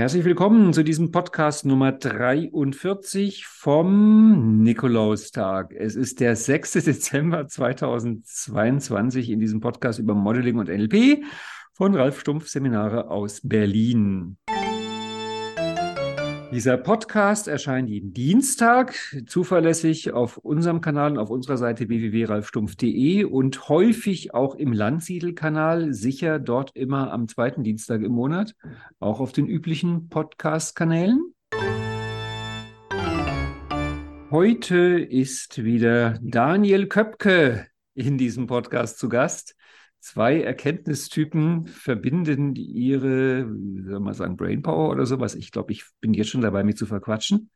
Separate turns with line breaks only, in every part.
herzlich willkommen zu diesem Podcast Nummer 43 vom Nikolaustag. Es ist der 6. Dezember 2022 in diesem Podcast über Modeling und NLP von Ralf Stumpf Seminare aus Berlin. Dieser Podcast erscheint jeden Dienstag zuverlässig auf unserem Kanal und auf unserer Seite www.ralfstumpf.de und häufig auch im Landsiedel-Kanal, sicher dort immer am zweiten Dienstag im Monat, auch auf den üblichen Podcast-Kanälen. Heute ist wieder Daniel Köpke in diesem Podcast zu Gast zwei Erkenntnistypen verbinden ihre, wie soll man sagen, Brainpower oder sowas. Ich glaube, ich bin jetzt schon dabei, mich zu verquatschen.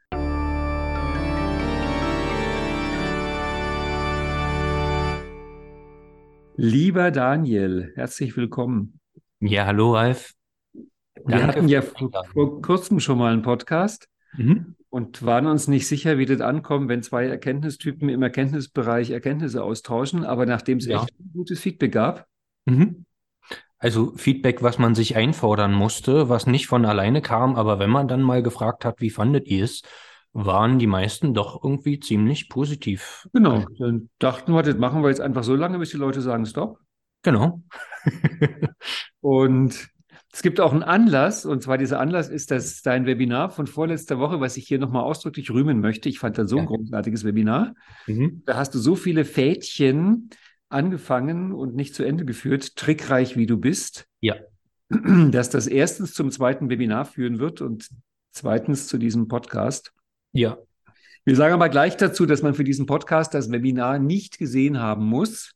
Lieber Daniel, herzlich willkommen.
Ja, hallo Ralf.
Wir Danke hatten ja vor, vor, kurzem schon mal einen Podcast mhm. und waren uns nicht sicher, wie das ankommt, wenn zwei Erkenntnistypen im Erkenntnisbereich Erkenntnisse austauschen. Aber nachdem es ja. echt gutes Feedback gab,
Mhm. Also Feedback, was man sich einfordern musste, was nicht von alleine kam, aber wenn man dann mal gefragt hat, wie fandet ihr es, waren die meisten doch irgendwie ziemlich positiv.
Genau, dann dachten wir, das machen wir jetzt einfach so lange, bis die Leute sagen Stopp.
Genau.
und es gibt auch einen Anlass, und zwar dieser Anlass ist das dein Webinar von vorletzter Woche, was ich hier nochmal ausdrücklich rühmen möchte. Ich fand das so ein ja. großartiges Webinar. Mhm. Da hast du so viele Fädchen angefangen und nicht zu Ende geführt, trickreich wie du bist.
Ja.
Dass das erstens zum zweiten Webinar führen wird und zweitens zu diesem Podcast.
Ja.
Wir sagen aber gleich dazu, dass man für diesen Podcast das Webinar nicht gesehen haben muss.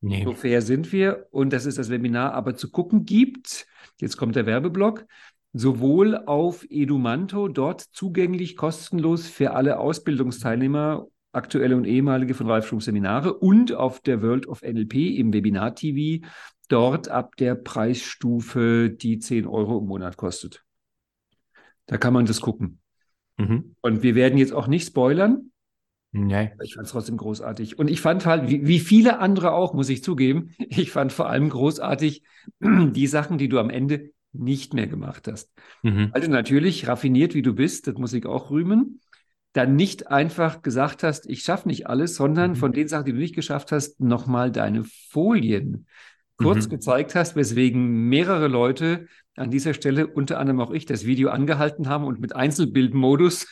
Nee. So fair sind wir. Und dass es das Webinar aber zu gucken gibt. Jetzt kommt der Werbeblock. Sowohl auf Edumanto, dort zugänglich kostenlos für alle Ausbildungsteilnehmer aktuelle und ehemalige von Ralf Schum Seminare und auf der World of NLP im Webinar TV, dort ab der Preisstufe, die 10 Euro im Monat kostet. Da kann man das gucken. Mhm. Und wir werden jetzt auch nicht spoilern.
Nee.
Ich fand es trotzdem großartig. Und ich fand halt, wie, wie viele andere auch, muss ich zugeben, ich fand vor allem großartig die Sachen, die du am Ende nicht mehr gemacht hast. Mhm. Also natürlich, raffiniert wie du bist, das muss ich auch rühmen dann nicht einfach gesagt hast, ich schaffe nicht alles, sondern mhm. von den Sachen, die du nicht geschafft hast, nochmal deine Folien kurz mhm. gezeigt hast, weswegen mehrere Leute an dieser Stelle, unter anderem auch ich, das Video angehalten haben und mit Einzelbildmodus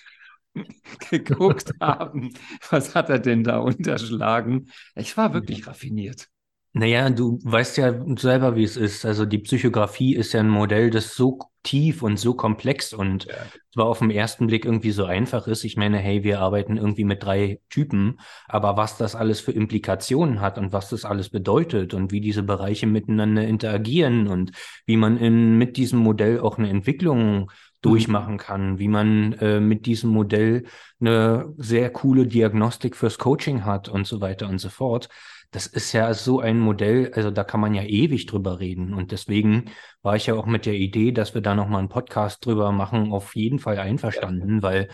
geguckt haben, was hat er denn da unterschlagen. Ich war wirklich raffiniert.
Naja, du weißt ja selber, wie es ist. Also die Psychografie ist ja ein Modell, das so tief und so komplex und ja. zwar auf den ersten Blick irgendwie so einfach ist. Ich meine, hey, wir arbeiten irgendwie mit drei Typen, aber was das alles für Implikationen hat und was das alles bedeutet und wie diese Bereiche miteinander interagieren und wie man in, mit diesem Modell auch eine Entwicklung mhm. durchmachen kann, wie man äh, mit diesem Modell eine sehr coole Diagnostik fürs Coaching hat und so weiter und so fort das ist ja so ein Modell, also da kann man ja ewig drüber reden. Und deswegen war ich ja auch mit der Idee, dass wir da nochmal einen Podcast drüber machen, auf jeden Fall einverstanden, weil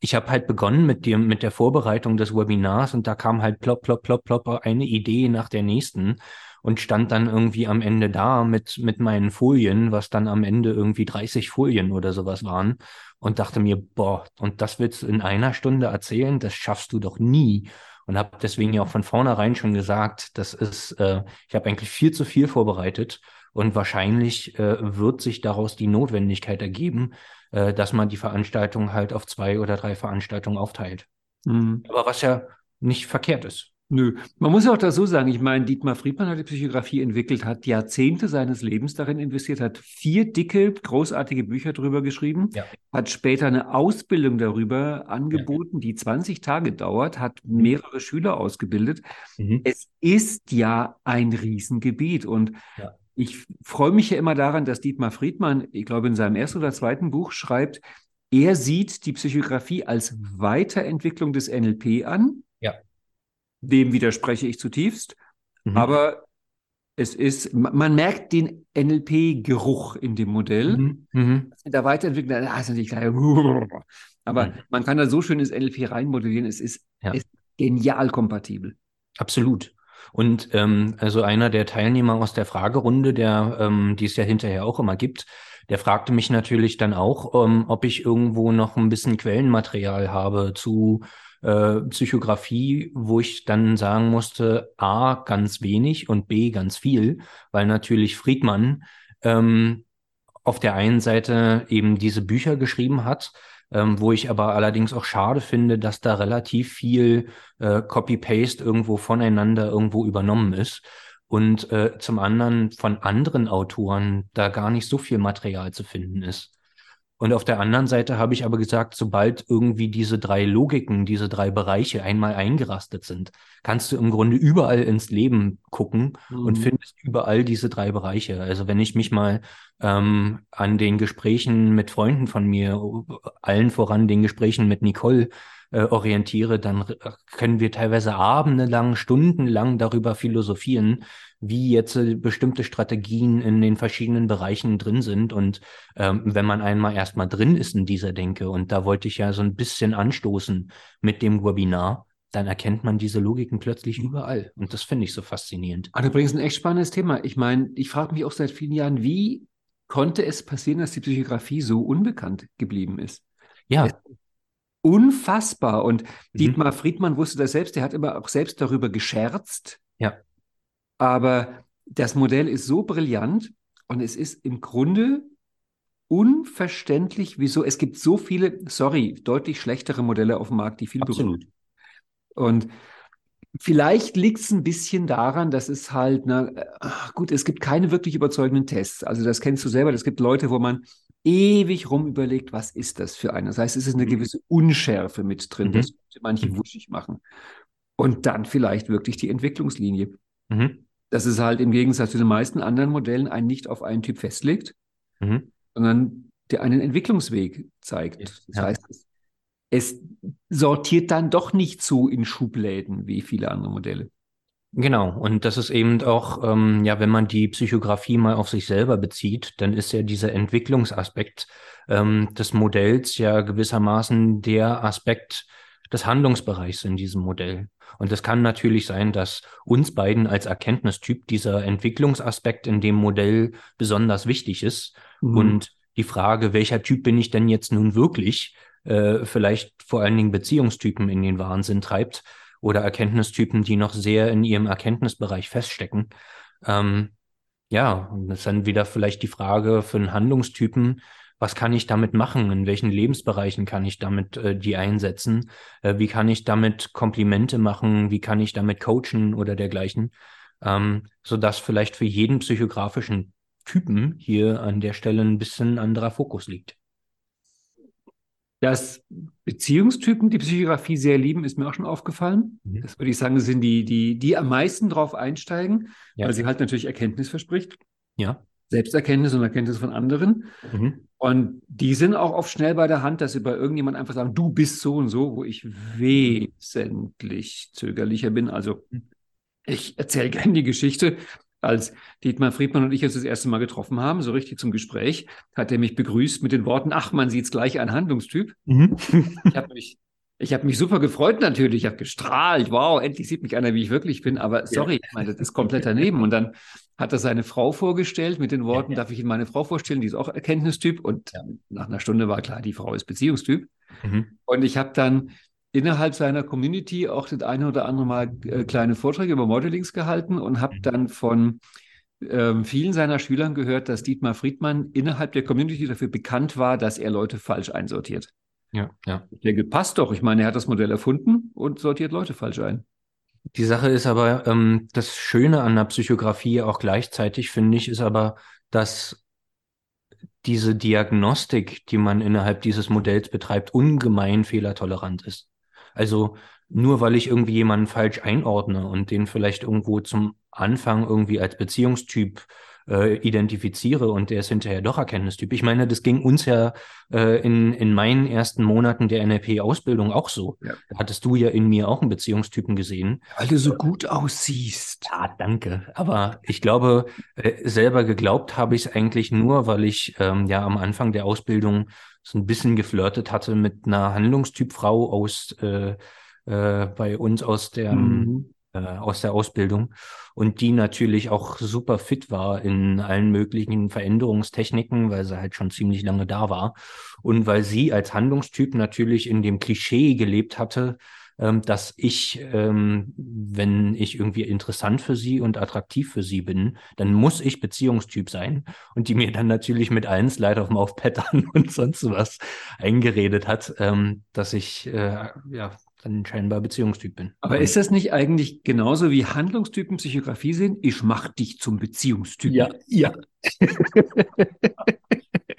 ich habe halt begonnen mit dem, mit der Vorbereitung des Webinars und da kam halt plopp, plopp, plopp, plopp eine Idee nach der nächsten und stand dann irgendwie am Ende da mit, mit meinen Folien, was dann am Ende irgendwie 30 Folien oder sowas waren und dachte mir, boah, und das willst du in einer Stunde erzählen, das schaffst du doch nie und habe deswegen ja auch von vornherein schon gesagt, das ist, äh, ich habe eigentlich viel zu viel vorbereitet und wahrscheinlich äh, wird sich daraus die Notwendigkeit ergeben, äh, dass man die Veranstaltung halt auf zwei oder drei Veranstaltungen aufteilt. Mhm. Aber was ja nicht verkehrt ist.
Nö, man muss ja auch das so sagen. Ich meine, Dietmar Friedmann hat die Psychografie entwickelt, hat Jahrzehnte seines Lebens darin investiert, hat vier dicke, großartige Bücher darüber geschrieben, ja. hat später eine Ausbildung darüber angeboten, ja. die 20 Tage dauert, hat mhm. mehrere Schüler ausgebildet. Mhm. Es ist ja ein Riesengebiet und ja. ich freue mich ja immer daran, dass Dietmar Friedmann, ich glaube, in seinem ersten oder zweiten Buch schreibt, er sieht die Psychografie als Weiterentwicklung des NLP an dem widerspreche ich zutiefst. Mhm. Aber es ist, man merkt den NLP-Geruch in dem Modell. Mhm. Mhm. Der Weiterentwicklung, ah, ist natürlich klar. Aber mhm. man kann da so schön ins NLP reinmodellieren. Es ist, ja. ist genial kompatibel.
Absolut. Und ähm, also einer der Teilnehmer aus der Fragerunde, der, ähm, die es ja hinterher auch immer gibt, der fragte mich natürlich dann auch, ähm, ob ich irgendwo noch ein bisschen Quellenmaterial habe zu äh, Psychografie, wo ich dann sagen musste, A, ganz wenig und B, ganz viel, weil natürlich Friedmann ähm, auf der einen Seite eben diese Bücher geschrieben hat, ähm, wo ich aber allerdings auch schade finde, dass da relativ viel äh, Copy-Paste irgendwo voneinander irgendwo übernommen ist und äh, zum anderen von anderen Autoren da gar nicht so viel Material zu finden ist. Und auf der anderen Seite habe ich aber gesagt, sobald irgendwie diese drei Logiken, diese drei Bereiche einmal eingerastet sind, kannst du im Grunde überall ins Leben gucken mhm. und findest überall diese drei Bereiche. Also wenn ich mich mal ähm, an den Gesprächen mit Freunden von mir, allen voran den Gesprächen mit Nicole, äh, orientiere, dann können wir teilweise abendelang, stundenlang darüber philosophieren, wie jetzt äh, bestimmte Strategien in den verschiedenen Bereichen drin sind. Und ähm, wenn man einmal erstmal drin ist in dieser Denke, und da wollte ich ja so ein bisschen anstoßen mit dem Webinar, dann erkennt man diese Logiken plötzlich überall. Und das finde ich so faszinierend.
Ah, übrigens ein echt spannendes Thema. Ich meine, ich frage mich auch seit vielen Jahren, wie konnte es passieren, dass die Psychografie so unbekannt geblieben ist?
Ja.
Unfassbar. Und mhm. Dietmar Friedmann wusste das selbst, der hat immer auch selbst darüber gescherzt.
Ja.
Aber das Modell ist so brillant und es ist im Grunde unverständlich, wieso es gibt so viele, sorry, deutlich schlechtere Modelle auf dem Markt, die viel berühren. Und vielleicht liegt es ein bisschen daran, dass es halt, na, gut, es gibt keine wirklich überzeugenden Tests. Also das kennst du selber. Es gibt Leute, wo man ewig rum überlegt, was ist das für eine. Das heißt, es ist eine mhm. gewisse Unschärfe mit drin. Mhm. Das manche mhm. wuschig machen. Und dann vielleicht wirklich die Entwicklungslinie. Mhm. Dass es halt im Gegensatz zu den meisten anderen Modellen einen nicht auf einen Typ festlegt, mhm. sondern der einen Entwicklungsweg zeigt. Das ja. heißt, es, es sortiert dann doch nicht so in Schubläden wie viele andere Modelle.
Genau, und das ist eben auch, ähm, ja, wenn man die Psychografie mal auf sich selber bezieht, dann ist ja dieser Entwicklungsaspekt ähm, des Modells ja gewissermaßen der Aspekt des Handlungsbereichs in diesem Modell. Und es kann natürlich sein, dass uns beiden als Erkenntnistyp dieser Entwicklungsaspekt in dem Modell besonders wichtig ist. Mhm. Und die Frage, welcher Typ bin ich denn jetzt nun wirklich, äh, vielleicht vor allen Dingen Beziehungstypen in den Wahnsinn treibt oder Erkenntnistypen, die noch sehr in ihrem Erkenntnisbereich feststecken. Ähm, ja, und das ist dann wieder vielleicht die Frage für einen Handlungstypen, was kann ich damit machen? In welchen Lebensbereichen kann ich damit äh, die einsetzen? Äh, wie kann ich damit Komplimente machen? Wie kann ich damit coachen oder dergleichen? Ähm, sodass vielleicht für jeden psychografischen Typen hier an der Stelle ein bisschen anderer Fokus liegt.
Dass Beziehungstypen die Psychografie sehr lieben, ist mir auch schon aufgefallen. Mhm. Das würde ich sagen, sind die, die, die am meisten drauf einsteigen, ja. weil sie halt natürlich Erkenntnis verspricht.
Ja.
Selbsterkenntnis und Erkenntnis von anderen. Mhm. Und die sind auch oft schnell bei der Hand, dass sie bei irgendjemand einfach sagen, du bist so und so, wo ich wesentlich zögerlicher bin. Also mhm. ich erzähle gerne die Geschichte als Dietmar Friedmann und ich uns das erste Mal getroffen haben, so richtig zum Gespräch, hat er mich begrüßt mit den Worten, ach, man sieht es gleich ein Handlungstyp. Mhm. ich habe mich, ich hab mich super gefreut natürlich, ich habe gestrahlt, wow, endlich sieht mich einer, wie ich wirklich bin, aber sorry, ja. ich meine, das ist komplett daneben. Und dann hat er seine Frau vorgestellt mit den Worten, ja, ja. darf ich Ihnen meine Frau vorstellen, die ist auch Erkenntnistyp und nach einer Stunde war klar, die Frau ist Beziehungstyp. Mhm. Und ich habe dann innerhalb seiner Community auch das eine oder andere Mal äh, kleine Vorträge über Modelings gehalten und habe dann von ähm, vielen seiner Schülern gehört, dass Dietmar Friedmann innerhalb der Community dafür bekannt war, dass er Leute falsch einsortiert.
Ja, ja.
Ich denke, passt doch. Ich meine, er hat das Modell erfunden und sortiert Leute falsch ein.
Die Sache ist aber, ähm, das Schöne an der Psychografie auch gleichzeitig, finde ich, ist aber, dass diese Diagnostik, die man innerhalb dieses Modells betreibt, ungemein fehlertolerant ist. Also nur weil ich irgendwie jemanden falsch einordne und den vielleicht irgendwo zum Anfang irgendwie als Beziehungstyp äh, identifiziere und der ist hinterher doch Erkenntnistyp. Ich meine, das ging uns ja äh, in, in meinen ersten Monaten der NLP-Ausbildung auch so. Ja. Da hattest du ja in mir auch einen Beziehungstypen gesehen.
Weil du so gut aussiehst.
Ja, danke. Aber ich glaube, äh, selber geglaubt habe ich es eigentlich nur, weil ich ähm, ja am Anfang der Ausbildung so ein bisschen geflirtet hatte mit einer Handlungstypfrau aus äh, äh, bei uns aus der mhm. Äh, aus der Ausbildung und die natürlich auch super fit war in allen möglichen Veränderungstechniken, weil sie halt schon ziemlich lange da war und weil sie als Handlungstyp natürlich in dem Klischee gelebt hatte, ähm, dass ich, ähm, wenn ich irgendwie interessant für sie und attraktiv für sie bin, dann muss ich Beziehungstyp sein und die mir dann natürlich mit allen Slide auf dem Aufpattern und sonst was eingeredet hat, ähm, dass ich äh, ja dann scheinbar Beziehungstyp bin.
Aber ist das nicht eigentlich genauso wie Handlungstypen Psychografie sind? Ich mach dich zum Beziehungstyp.
Ja, ja.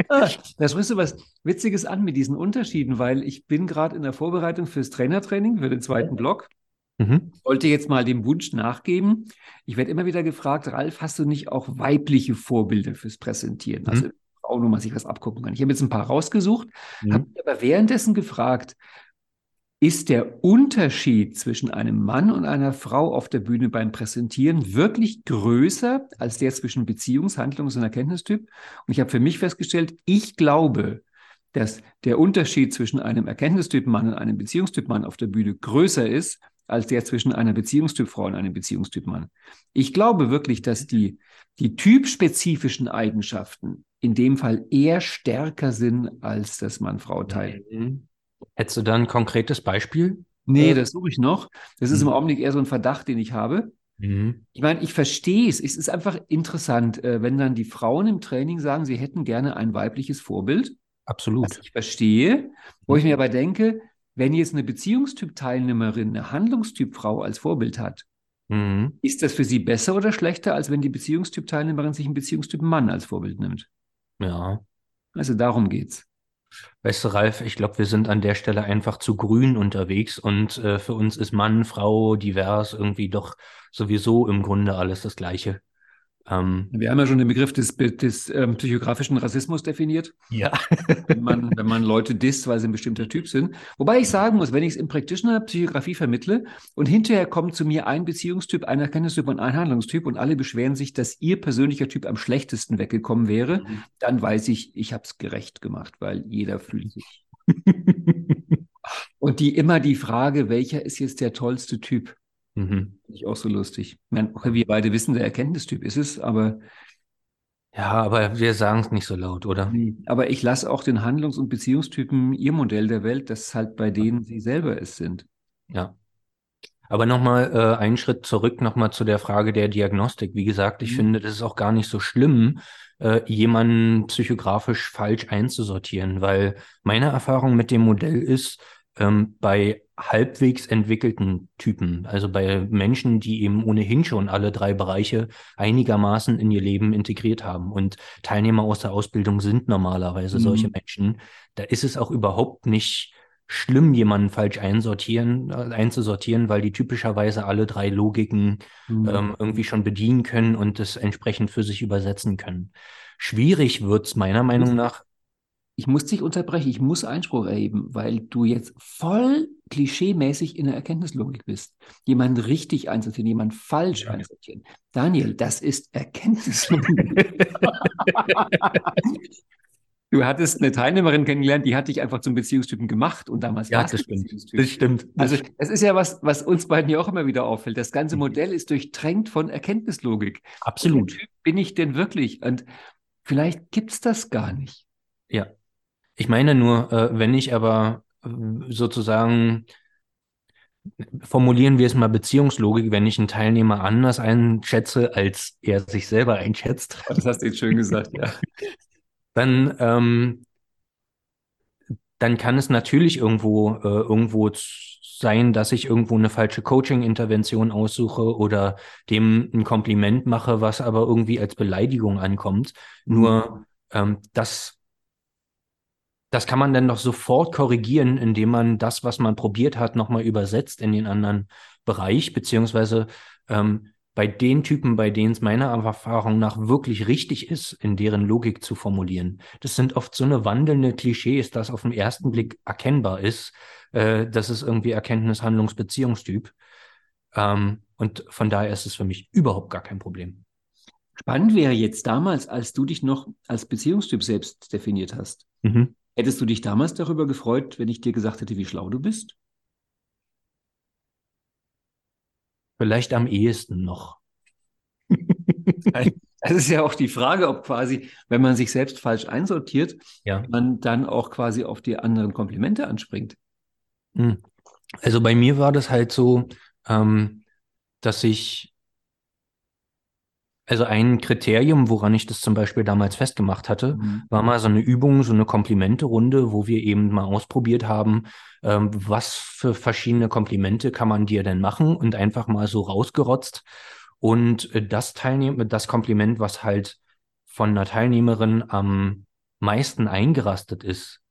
ah, da sprichst du was Witziges an mit diesen Unterschieden, weil ich bin gerade in der Vorbereitung fürs Trainertraining, für den zweiten Block. Mhm. Wollte jetzt mal dem Wunsch nachgeben. Ich werde immer wieder gefragt, Ralf, hast du nicht auch weibliche Vorbilder fürs Präsentieren? Mhm. Also Frauen, wo man sich was abgucken kann. Ich habe jetzt ein paar rausgesucht, mhm. habe aber währenddessen gefragt, ist der Unterschied zwischen einem Mann und einer Frau auf der Bühne beim Präsentieren wirklich größer als der zwischen Beziehungs-, Handlungs- und Erkenntnistyp? Und ich habe für mich festgestellt, ich glaube, dass der Unterschied zwischen einem Erkenntnistyp Mann und einem Beziehungstyp Mann auf der Bühne größer ist als der zwischen einer Beziehungstyp Frau und einem Beziehungstyp Mann. Ich glaube wirklich, dass die, die typspezifischen Eigenschaften in dem Fall eher stärker sind als das Mann-Frau-Teil. Mhm.
Hättest du da ein konkretes Beispiel?
Nee, das suche ich noch. Das ist mhm. im Augenblick eher so ein Verdacht, den ich habe. Mhm. Ich meine, ich verstehe es. Es ist einfach interessant, äh, wenn dann die Frauen im Training sagen, sie hätten gerne ein weibliches Vorbild.
Absolut.
Was ich verstehe, wo ich mir aber denke, wenn jetzt eine Beziehungstyp-Teilnehmerin eine Handlungstyp-Frau als Vorbild hat, mhm. ist das für sie besser oder schlechter, als wenn die Beziehungstyp-Teilnehmerin sich einen Beziehungstyp-Mann als Vorbild nimmt?
Ja.
Also darum geht's.
Weißt du, Ralf, ich glaube, wir sind an der Stelle einfach zu grün unterwegs und äh, für uns ist Mann, Frau, divers irgendwie doch sowieso im Grunde alles das Gleiche.
Ähm, Wir haben ja schon den Begriff des, des ähm, psychografischen Rassismus definiert.
Ja.
wenn, man, wenn man Leute disst, weil sie ein bestimmter Typ sind. Wobei ich sagen muss, wenn ich es im Practitioner Psychografie vermittle und hinterher kommt zu mir ein Beziehungstyp, ein Erkenntnistyp und ein Handlungstyp und alle beschweren sich, dass ihr persönlicher Typ am schlechtesten weggekommen wäre, mhm. dann weiß ich, ich habe es gerecht gemacht, weil jeder fühlt sich. und die immer die Frage, welcher ist jetzt der tollste Typ? Mhm. Finde ich auch so lustig. Ich meine, wir beide wissen, der Erkenntnistyp ist es, aber.
Ja, aber wir sagen es nicht so laut, oder?
Nee, aber ich lasse auch den Handlungs- und Beziehungstypen ihr Modell der Welt, das halt bei denen sie selber es sind.
Ja. Aber nochmal äh, einen Schritt zurück, nochmal zu der Frage der Diagnostik. Wie gesagt, ich mhm. finde, das ist auch gar nicht so schlimm, äh, jemanden psychografisch falsch einzusortieren, weil meine Erfahrung mit dem Modell ist, ähm, bei halbwegs entwickelten Typen, also bei Menschen, die eben ohnehin schon alle drei Bereiche einigermaßen in ihr Leben integriert haben. Und Teilnehmer aus der Ausbildung sind normalerweise mhm. solche Menschen. Da ist es auch überhaupt nicht schlimm, jemanden falsch einsortieren, einzusortieren, weil die typischerweise alle drei Logiken mhm. ähm, irgendwie schon bedienen können und das entsprechend für sich übersetzen können. Schwierig wird's meiner Meinung nach
ich muss dich unterbrechen, ich muss Einspruch erheben, weil du jetzt voll klischeemäßig in der Erkenntnislogik bist. Jemand richtig einsortieren, jemand falsch ja. einsortieren. Daniel, das ist Erkenntnislogik. du hattest eine Teilnehmerin kennengelernt, die hat dich einfach zum Beziehungstypen gemacht und damals
ja, das stimmt. Das stimmt.
Also es ist ja was, was uns beiden ja auch immer wieder auffällt. Das ganze mhm. Modell ist durchtränkt von Erkenntnislogik.
Absolut.
Bin ich denn wirklich? Und vielleicht gibt es das gar nicht.
Ja, ich meine nur, äh, wenn ich aber äh, sozusagen formulieren wir es mal Beziehungslogik, wenn ich einen Teilnehmer anders einschätze, als er sich selber einschätzt.
Das hast du jetzt schön gesagt, ja.
Dann, ähm, dann kann es natürlich irgendwo, äh, irgendwo sein, dass ich irgendwo eine falsche Coaching-Intervention aussuche oder dem ein Kompliment mache, was aber irgendwie als Beleidigung ankommt. Nur mhm. ähm, das das kann man dann doch sofort korrigieren, indem man das, was man probiert hat, nochmal übersetzt in den anderen Bereich, beziehungsweise ähm, bei den Typen, bei denen es meiner Erfahrung nach wirklich richtig ist, in deren Logik zu formulieren. Das sind oft so eine wandelnde Klischees, dass auf den ersten Blick erkennbar ist, äh, das ist irgendwie Erkenntnis, Handlungs, Beziehungstyp. Ähm, und von daher ist es für mich überhaupt gar kein Problem.
Spannend wäre jetzt damals, als du dich noch als Beziehungstyp selbst definiert hast. Mhm. Hättest du dich damals darüber gefreut, wenn ich dir gesagt hätte, wie schlau du bist?
Vielleicht am ehesten noch.
Das ist ja auch die Frage, ob quasi, wenn man sich selbst falsch einsortiert,
ja.
man dann auch quasi auf die anderen Komplimente anspringt.
Hm. Also bei mir war das halt so, ähm, dass ich, also ein Kriterium, woran ich das zum Beispiel damals festgemacht hatte, mhm. war mal so eine Übung, so eine Komplimente-Runde, wo wir eben mal ausprobiert haben, ähm, was für verschiedene Komplimente kann man dir denn machen und einfach mal so rausgerotzt. Und äh, das Teilnehmen, das Kompliment, was halt von einer Teilnehmerin am meisten eingerastet ist,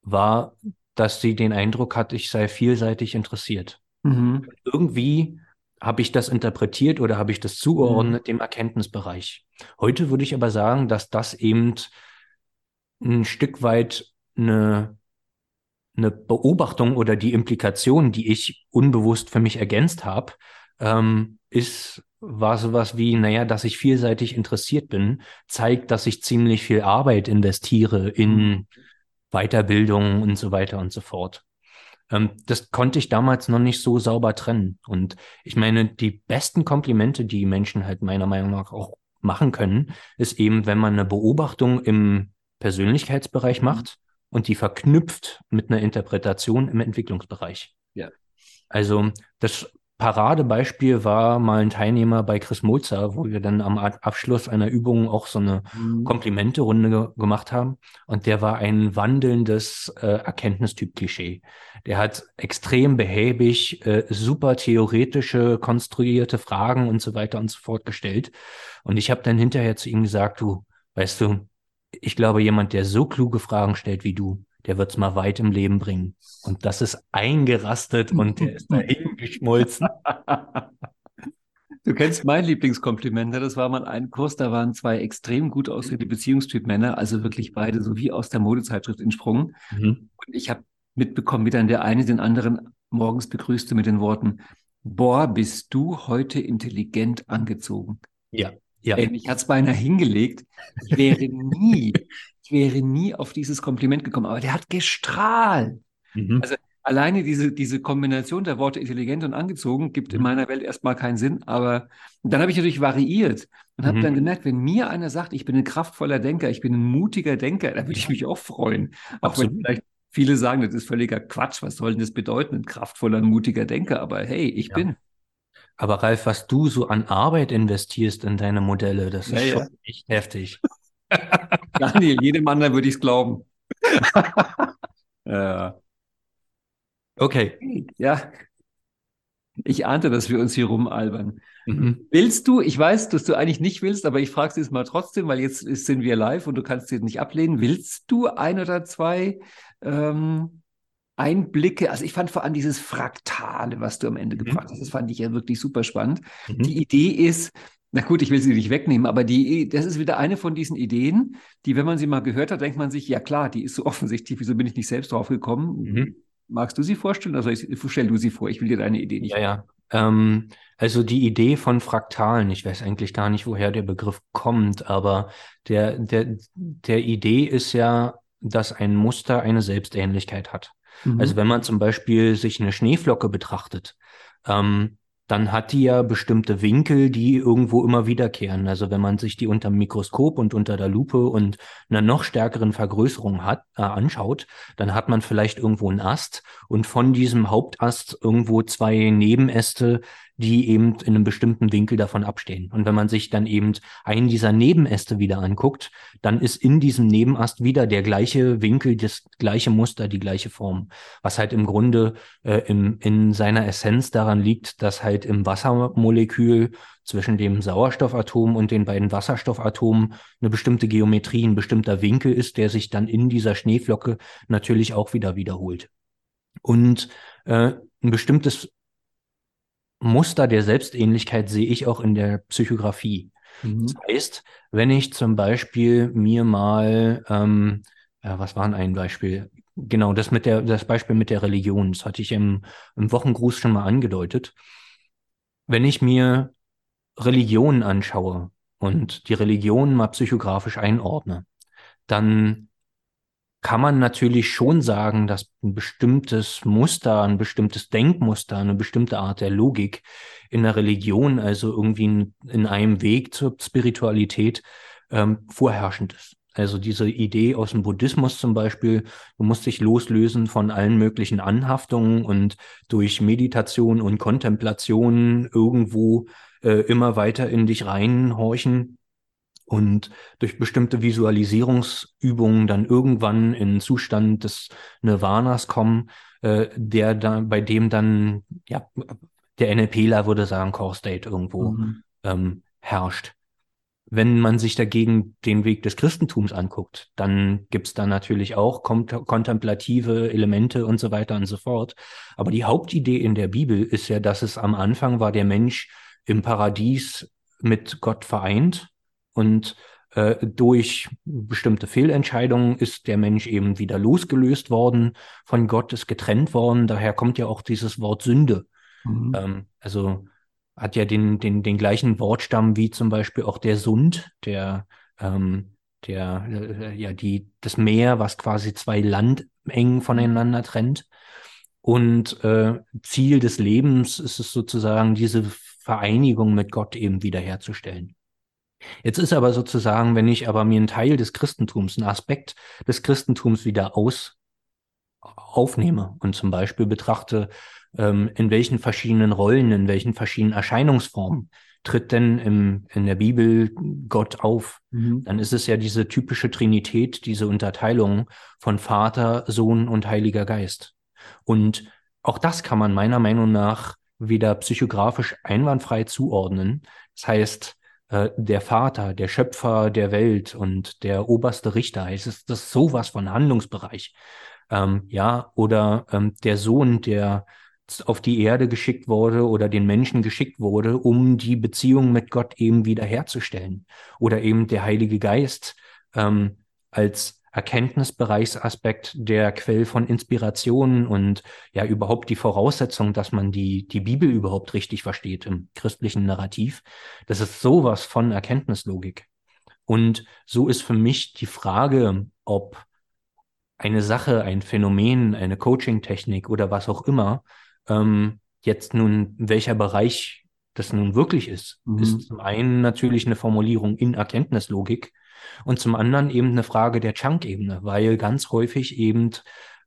war, dass sie den Eindruck hat, ich sei vielseitig interessiert. Mhm. Irgendwie habe ich das interpretiert oder habe ich das zugeordnet mhm. dem Erkenntnisbereich. Heute würde ich aber sagen, dass das eben ein Stück weit eine, eine Beobachtung oder die Implikation, die ich unbewusst für mich ergänzt habe, ähm, ist, war sowas wie, naja, dass ich vielseitig interessiert bin, zeigt, dass ich ziemlich viel Arbeit investiere in mhm. Weiterbildung und so weiter und so fort. Ähm, das konnte ich damals noch nicht so sauber trennen. Und ich meine, die besten Komplimente, die Menschen halt meiner Meinung nach auch machen können, ist eben, wenn man eine Beobachtung im Persönlichkeitsbereich mhm. macht und die verknüpft mit einer Interpretation im Entwicklungsbereich.
Ja.
Also das Paradebeispiel war mal ein Teilnehmer bei Chris Mulzer, wo wir dann am Abschluss einer Übung auch so eine mhm. Komplimente-Runde ge gemacht haben. Und der war ein wandelndes äh, Erkenntnistyp-Klischee. Der hat extrem behäbig, äh, super theoretische, konstruierte Fragen und so weiter und so fort gestellt. Und ich habe dann hinterher zu ihm gesagt, du, weißt du, ich glaube, jemand, der so kluge Fragen stellt wie du, der wird es mal weit im Leben bringen. Und das ist eingerastet und der ist dahin geschmolzen.
Du kennst mein Lieblingskompliment, ne? das war mal ein Kurs, da waren zwei extrem gut aussehende Beziehungstyp-Männer, also wirklich beide so wie aus der Modezeitschrift entsprungen. Mhm. Und ich habe mitbekommen, wie dann der eine den anderen morgens begrüßte mit den Worten, boah, bist du heute intelligent angezogen.
Ja. Ja.
Ey, mich hat es beinahe hingelegt. Ich wäre nie, ich wäre nie auf dieses Kompliment gekommen, aber der hat gestrahlt. Mhm. Also alleine diese, diese Kombination der Worte intelligent und angezogen gibt mhm. in meiner Welt erstmal keinen Sinn, aber dann habe ich natürlich variiert und habe mhm. dann gemerkt, wenn mir einer sagt, ich bin ein kraftvoller Denker, ich bin ein mutiger Denker, dann würde ich mich auch freuen. Auch Absolut. wenn vielleicht viele sagen, das ist völliger Quatsch, was soll denn das bedeuten, ein kraftvoller, ein mutiger Denker, aber hey, ich ja. bin.
Aber Ralf, was du so an Arbeit investierst in deine Modelle, das ist ja, schon ja. echt heftig.
Daniel, jedem anderen würde ich es glauben. ja.
Okay.
Ja. Ich ahnte, dass wir uns hier rumalbern. Mhm. Willst du, ich weiß, dass du eigentlich nicht willst, aber ich frage es jetzt mal trotzdem, weil jetzt sind wir live und du kannst jetzt nicht ablehnen. Willst du ein oder zwei ähm, Einblicke? Also ich fand vor allem dieses Fraktale, was du am Ende mhm. gebracht hast, das fand ich ja wirklich super spannend. Mhm. Die Idee ist, na gut, ich will sie nicht wegnehmen, aber die, das ist wieder eine von diesen Ideen, die, wenn man sie mal gehört hat, denkt man sich, ja klar, die ist so offensichtlich, wieso bin ich nicht selbst drauf gekommen? Magst du sie vorstellen? Also ich, stell du sie vor, ich will dir deine Idee nicht.
Ja, ja. Ähm, also die Idee von Fraktalen, ich weiß eigentlich gar nicht, woher der Begriff kommt, aber der, der, der Idee ist ja, dass ein Muster eine Selbstähnlichkeit hat. Mhm. Also wenn man zum Beispiel sich eine Schneeflocke betrachtet, ähm, dann hat die ja bestimmte Winkel, die irgendwo immer wiederkehren. Also wenn man sich die unter dem Mikroskop und unter der Lupe und einer noch stärkeren Vergrößerung hat, äh, anschaut, dann hat man vielleicht irgendwo einen Ast und von diesem Hauptast irgendwo zwei Nebenäste, die eben in einem bestimmten Winkel davon abstehen. Und wenn man sich dann eben einen dieser Nebenäste wieder anguckt, dann ist in diesem Nebenast wieder der gleiche Winkel, das gleiche Muster, die gleiche Form. Was halt im Grunde äh, im, in seiner Essenz daran liegt, dass halt im Wassermolekül zwischen dem Sauerstoffatom und den beiden Wasserstoffatomen eine bestimmte Geometrie, ein bestimmter Winkel ist, der sich dann in dieser Schneeflocke natürlich auch wieder wiederholt. Und äh, ein bestimmtes Muster der Selbstähnlichkeit sehe ich auch in der Psychografie. Mhm. Das heißt, wenn ich zum Beispiel mir mal, ähm, ja, was war ein Beispiel? Genau, das mit der, das Beispiel mit der Religion, das hatte ich im, im Wochengruß schon mal angedeutet. Wenn ich mir Religionen anschaue und die Religionen mal psychografisch einordne, dann kann man natürlich schon sagen, dass ein bestimmtes Muster, ein bestimmtes Denkmuster, eine bestimmte Art der Logik in der Religion, also irgendwie in, in einem Weg zur Spiritualität, ähm, vorherrschend ist. Also diese Idee aus dem Buddhismus zum Beispiel, du musst dich loslösen von allen möglichen Anhaftungen und durch Meditation und Kontemplation irgendwo äh, immer weiter in dich reinhorchen und durch bestimmte Visualisierungsübungen dann irgendwann in Zustand des Nirvanas kommen, äh, der da, bei dem dann, ja, der NLPler würde sagen, Core State irgendwo mhm. ähm, herrscht. Wenn man sich dagegen den Weg des Christentums anguckt, dann gibt's da natürlich auch kontemplative Elemente und so weiter und so fort. Aber die Hauptidee in der Bibel ist ja, dass es am Anfang war der Mensch im Paradies mit Gott vereint und äh, durch bestimmte Fehlentscheidungen ist der Mensch eben wieder losgelöst worden, von Gott ist getrennt worden. Daher kommt ja auch dieses Wort Sünde. Mhm. Ähm, also hat ja den, den, den gleichen Wortstamm wie zum Beispiel auch der Sund, der, ähm, der, äh, ja, die, das Meer, was quasi zwei Landengen voneinander trennt. Und äh, Ziel des Lebens ist es sozusagen, diese Vereinigung mit Gott eben wiederherzustellen. Jetzt ist aber sozusagen, wenn ich aber mir einen Teil des Christentums, einen Aspekt des Christentums wieder aus aufnehme und zum Beispiel betrachte, ähm, in welchen verschiedenen Rollen, in welchen verschiedenen Erscheinungsformen tritt denn im, in der Bibel Gott auf, mhm. dann ist es ja diese typische Trinität, diese Unterteilung von Vater, Sohn und Heiliger Geist. Und auch das kann man meiner Meinung nach wieder psychografisch einwandfrei zuordnen. Das heißt, äh, der Vater, der Schöpfer der Welt und der oberste Richter, es, das ist sowas von Handlungsbereich. Ähm, ja, oder ähm, der Sohn, der auf die Erde geschickt wurde oder den Menschen geschickt wurde, um die Beziehung mit Gott eben wiederherzustellen. Oder eben der Heilige Geist ähm, als Erkenntnisbereichsaspekt der Quell von Inspirationen und ja überhaupt die Voraussetzung, dass man die, die Bibel überhaupt richtig versteht im christlichen Narrativ. Das ist sowas von Erkenntnislogik. Und so ist für mich die Frage, ob eine Sache, ein Phänomen, eine Coaching-Technik oder was auch immer, ähm, jetzt nun, welcher Bereich das nun wirklich ist, mhm. ist zum einen natürlich eine Formulierung in Erkenntnislogik, und zum anderen eben eine Frage der Chunk-Ebene, weil ganz häufig eben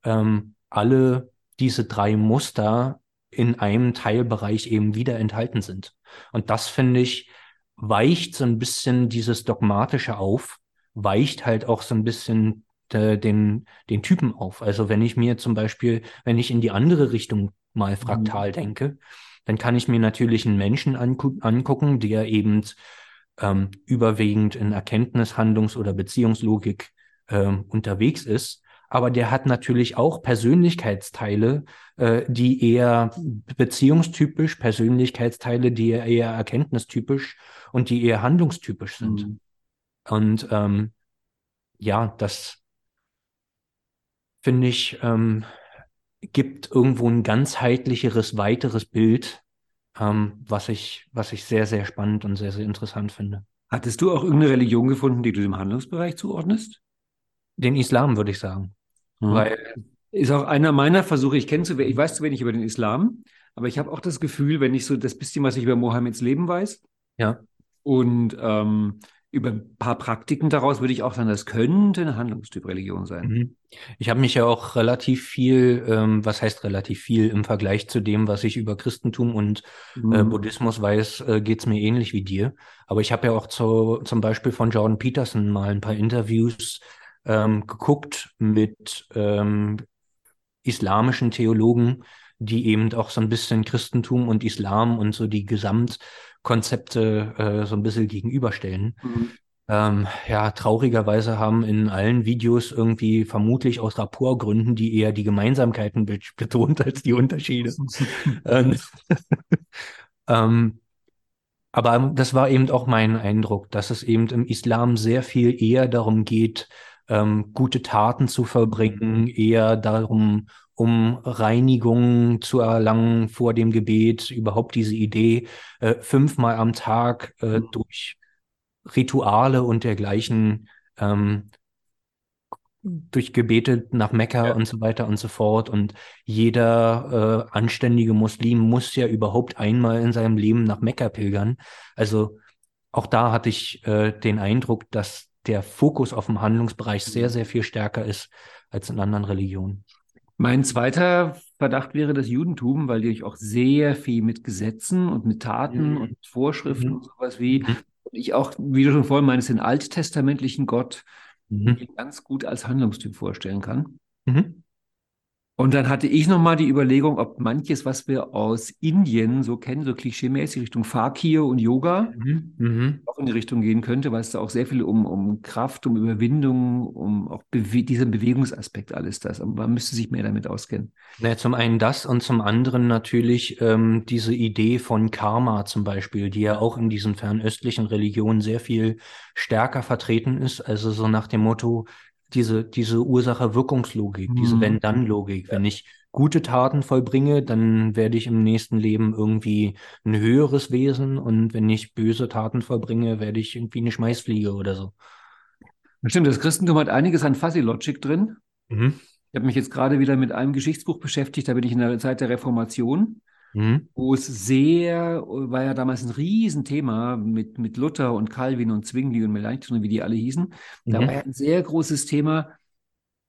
ähm, alle diese drei Muster in einem Teilbereich eben wieder enthalten sind. Und das finde ich weicht so ein bisschen dieses Dogmatische auf, weicht halt auch so ein bisschen äh, den, den Typen auf. Also wenn ich mir zum Beispiel, wenn ich in die andere Richtung mal fraktal mhm. denke, dann kann ich mir natürlich einen Menschen angu angucken, der eben ähm, überwiegend in Erkenntnis, Handlungs- oder Beziehungslogik ähm, unterwegs ist. Aber der hat natürlich auch Persönlichkeitsteile, äh, die eher beziehungstypisch, Persönlichkeitsteile, die eher erkenntnistypisch und die eher handlungstypisch sind. Mhm. Und ähm, ja, das finde ich, ähm, gibt irgendwo ein ganzheitlicheres, weiteres Bild ähm, was, ich, was ich sehr, sehr spannend und sehr, sehr interessant finde.
Hattest du auch irgendeine Religion gefunden, die du dem Handlungsbereich zuordnest?
Den Islam, würde ich sagen.
Mhm. Weil ist auch einer meiner Versuche, ich kenne zu ich weiß zu wenig über den Islam, aber ich habe auch das Gefühl, wenn ich so das bisschen, was ich über Mohammeds Leben weiß,
ja.
und ähm, über ein paar Praktiken daraus würde ich auch sagen, das könnte eine Handlungstyp Religion sein. Mhm.
Ich habe mich ja auch relativ viel, ähm, was heißt relativ viel im Vergleich zu dem, was ich über Christentum und äh, mhm. äh, Buddhismus weiß, äh, geht es mir ähnlich wie dir. Aber ich habe ja auch zu, zum Beispiel von Jordan Peterson mal ein paar Interviews ähm, geguckt mit ähm, islamischen Theologen, die eben auch so ein bisschen Christentum und Islam und so die Gesamt Konzepte äh, so ein bisschen gegenüberstellen. Mhm. Ähm, ja, traurigerweise haben in allen Videos irgendwie vermutlich aus Rapportgründen die eher die Gemeinsamkeiten betont als die Unterschiede. ähm, ähm, aber das war eben auch mein Eindruck, dass es eben im Islam sehr viel eher darum geht, ähm, gute Taten zu verbringen, eher darum, um Reinigung zu erlangen vor dem Gebet, überhaupt diese Idee, äh, fünfmal am Tag äh, mhm. durch Rituale und dergleichen ähm, durchgebetet nach Mekka ja. und so weiter und so fort. Und jeder äh, anständige Muslim muss ja überhaupt einmal in seinem Leben nach Mekka pilgern. Also auch da hatte ich äh, den Eindruck, dass der Fokus auf dem Handlungsbereich sehr, sehr viel stärker ist als in anderen Religionen.
Mein zweiter Verdacht wäre das Judentum, weil die auch sehr viel mit Gesetzen und mit Taten mhm. und Vorschriften mhm. und sowas wie, mhm. ich auch, wie du schon vorhin meinst, den alttestamentlichen Gott mhm. ganz gut als Handlungstyp vorstellen kann. Mhm. Und dann hatte ich nochmal die Überlegung, ob manches, was wir aus Indien so kennen, so klischeemäßig Richtung Fakir und Yoga, mhm. Mhm. auch in die Richtung gehen könnte, weil es da auch sehr viel um, um Kraft, um Überwindung, um auch Bewe diesen Bewegungsaspekt alles das. Aber man müsste sich mehr damit auskennen.
Naja, zum einen das und zum anderen natürlich ähm, diese Idee von Karma zum Beispiel, die ja auch in diesen fernöstlichen Religionen sehr viel stärker vertreten ist. Also so nach dem Motto, diese, diese Ursache-Wirkungslogik, mhm. diese Wenn-Dann-Logik. Wenn ich gute Taten vollbringe, dann werde ich im nächsten Leben irgendwie ein höheres Wesen und wenn ich böse Taten vollbringe, werde ich irgendwie eine Schmeißfliege oder so.
Stimmt, das Christentum hat einiges an Fuzzy Logic drin. Mhm. Ich habe mich jetzt gerade wieder mit einem Geschichtsbuch beschäftigt, da bin ich in der Zeit der Reformation mhm. wo es sehr, war ja damals ein Riesenthema mit, mit Luther und Calvin und Zwingli und Melanchthon, wie die alle hießen. Da mhm. war ja ein sehr großes Thema,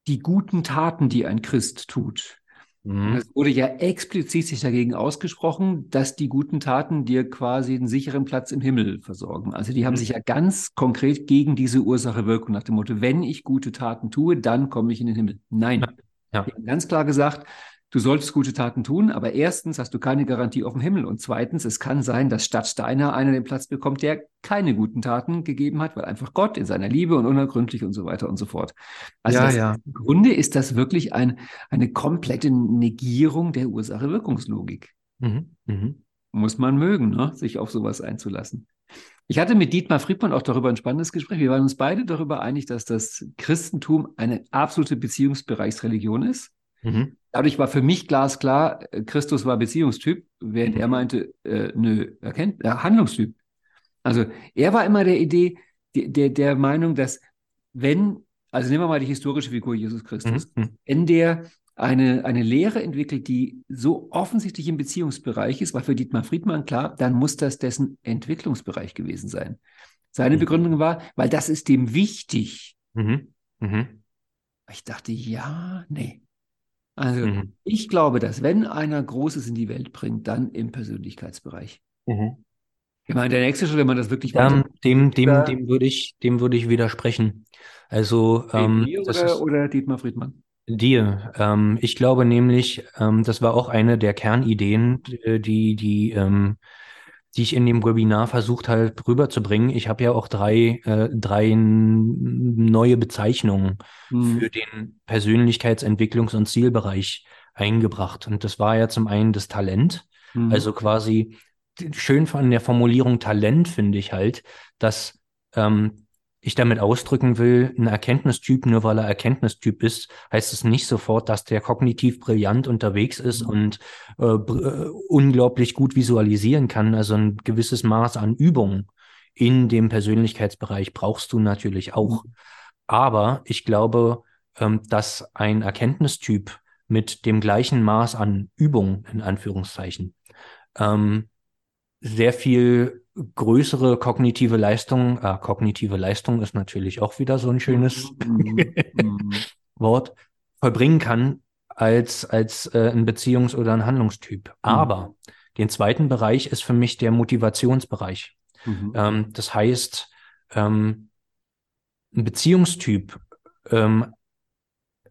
die guten Taten, die ein Christ tut. Mhm. Es wurde ja explizit sich dagegen ausgesprochen, dass die guten Taten dir quasi einen sicheren Platz im Himmel versorgen. Also die haben mhm. sich ja ganz konkret gegen diese Ursache-Wirkung nach dem Motto, wenn ich gute Taten tue, dann komme ich in den Himmel. Nein. Ja. Die haben ganz klar gesagt, Du solltest gute Taten tun, aber erstens hast du keine Garantie auf dem Himmel und zweitens, es kann sein, dass statt Steiner einer den Platz bekommt, der keine guten Taten gegeben hat, weil einfach Gott in seiner Liebe und unergründlich und so weiter und so fort. Also ja, ja. im Grunde ist das wirklich ein, eine komplette Negierung der Ursache-Wirkungslogik. Mhm. Mhm. Muss man mögen, ne? sich auf sowas einzulassen. Ich hatte mit Dietmar Friedmann auch darüber ein spannendes Gespräch. Wir waren uns beide darüber einig, dass das Christentum eine absolute Beziehungsbereichsreligion ist. Mhm. Dadurch war für mich glasklar, äh, Christus war Beziehungstyp, während mhm. er meinte, äh, nö, erkennt, äh, Handlungstyp. Also er war immer der Idee, der, der, Meinung, dass wenn, also nehmen wir mal die historische Figur Jesus Christus, mhm. mhm. wenn der eine, eine Lehre entwickelt, die so offensichtlich im Beziehungsbereich ist, war für Dietmar Friedmann klar, dann muss das dessen Entwicklungsbereich gewesen sein. Seine mhm. Begründung war, weil das ist dem wichtig. Mhm. Mhm. Ich dachte, ja, nee. Also mhm. ich glaube, dass wenn einer Großes in die Welt bringt, dann im Persönlichkeitsbereich. Mhm. Ich meine, der nächste Schritt, wenn man das wirklich
ja, dem, dem, dem würde ich, dem würde ich widersprechen. Also ähm,
dir oder, oder Dietmar Friedmann?
Dir. Ähm, ich glaube nämlich, ähm, das war auch eine der Kernideen, die die ähm, die ich in dem Webinar versucht halt rüberzubringen. Ich habe ja auch drei, äh, drei neue Bezeichnungen mhm. für den Persönlichkeitsentwicklungs- und Zielbereich eingebracht. Und das war ja zum einen das Talent, mhm. also quasi schön von der Formulierung Talent finde ich halt, dass ähm, ich damit ausdrücken will, ein Erkenntnistyp, nur weil er Erkenntnistyp ist, heißt es nicht sofort, dass der kognitiv brillant unterwegs ist mhm. und äh, äh, unglaublich gut visualisieren kann. Also ein gewisses Maß an Übung in dem Persönlichkeitsbereich brauchst du natürlich auch. Mhm. Aber ich glaube, ähm, dass ein Erkenntnistyp mit dem gleichen Maß an Übung, in Anführungszeichen, ähm, sehr viel größere kognitive Leistung, äh, kognitive Leistung ist natürlich auch wieder so ein schönes mm, Wort, vollbringen kann als, als äh, ein Beziehungs- oder ein Handlungstyp. Mhm. Aber den zweiten Bereich ist für mich der Motivationsbereich. Mhm. Ähm, das heißt, ähm, ein Beziehungstyp, ähm,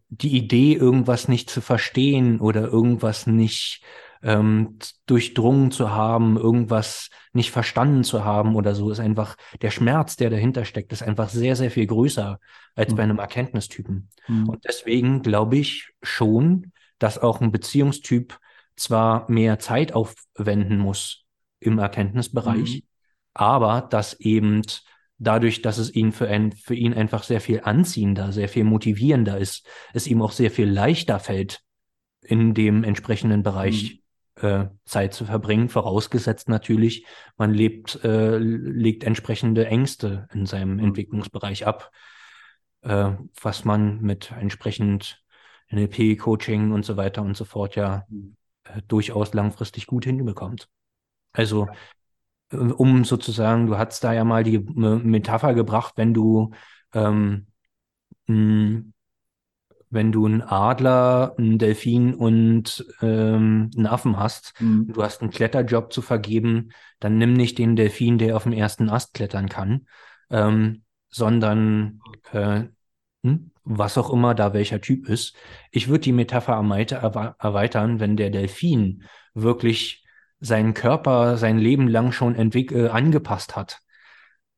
die Idee, irgendwas nicht zu verstehen oder irgendwas nicht ähm, durchdrungen zu haben, irgendwas nicht verstanden zu haben oder so, ist einfach der Schmerz, der dahinter steckt, ist einfach sehr, sehr viel größer als mhm. bei einem Erkenntnistypen. Mhm. Und deswegen glaube ich schon, dass auch ein Beziehungstyp zwar mehr Zeit aufwenden muss im Erkenntnisbereich, mhm. aber dass eben dadurch, dass es ihn für, ein, für ihn einfach sehr viel anziehender, sehr viel motivierender ist, es ihm auch sehr viel leichter fällt, in dem entsprechenden Bereich mhm äh, Zeit zu verbringen, vorausgesetzt natürlich, man lebt, äh, legt entsprechende Ängste in seinem mhm. Entwicklungsbereich ab. äh, was man mit entsprechend NLP-Coaching und so weiter und so fort ja äh, durchaus langfristig gut hinbekommt. Also äh, um sozusagen, du hast da ja mal die Metapher gebracht, wenn du ähm, mh, wenn du einen Adler, einen Delfin und ähm, einen Affen hast, mhm. du hast einen Kletterjob zu vergeben, dann nimm nicht den Delfin, der auf dem ersten Ast klettern kann, ähm, sondern äh, hm, was auch immer da welcher Typ ist. Ich würde die Metapher erweitern, wenn der Delfin wirklich seinen Körper sein Leben lang schon äh, angepasst hat,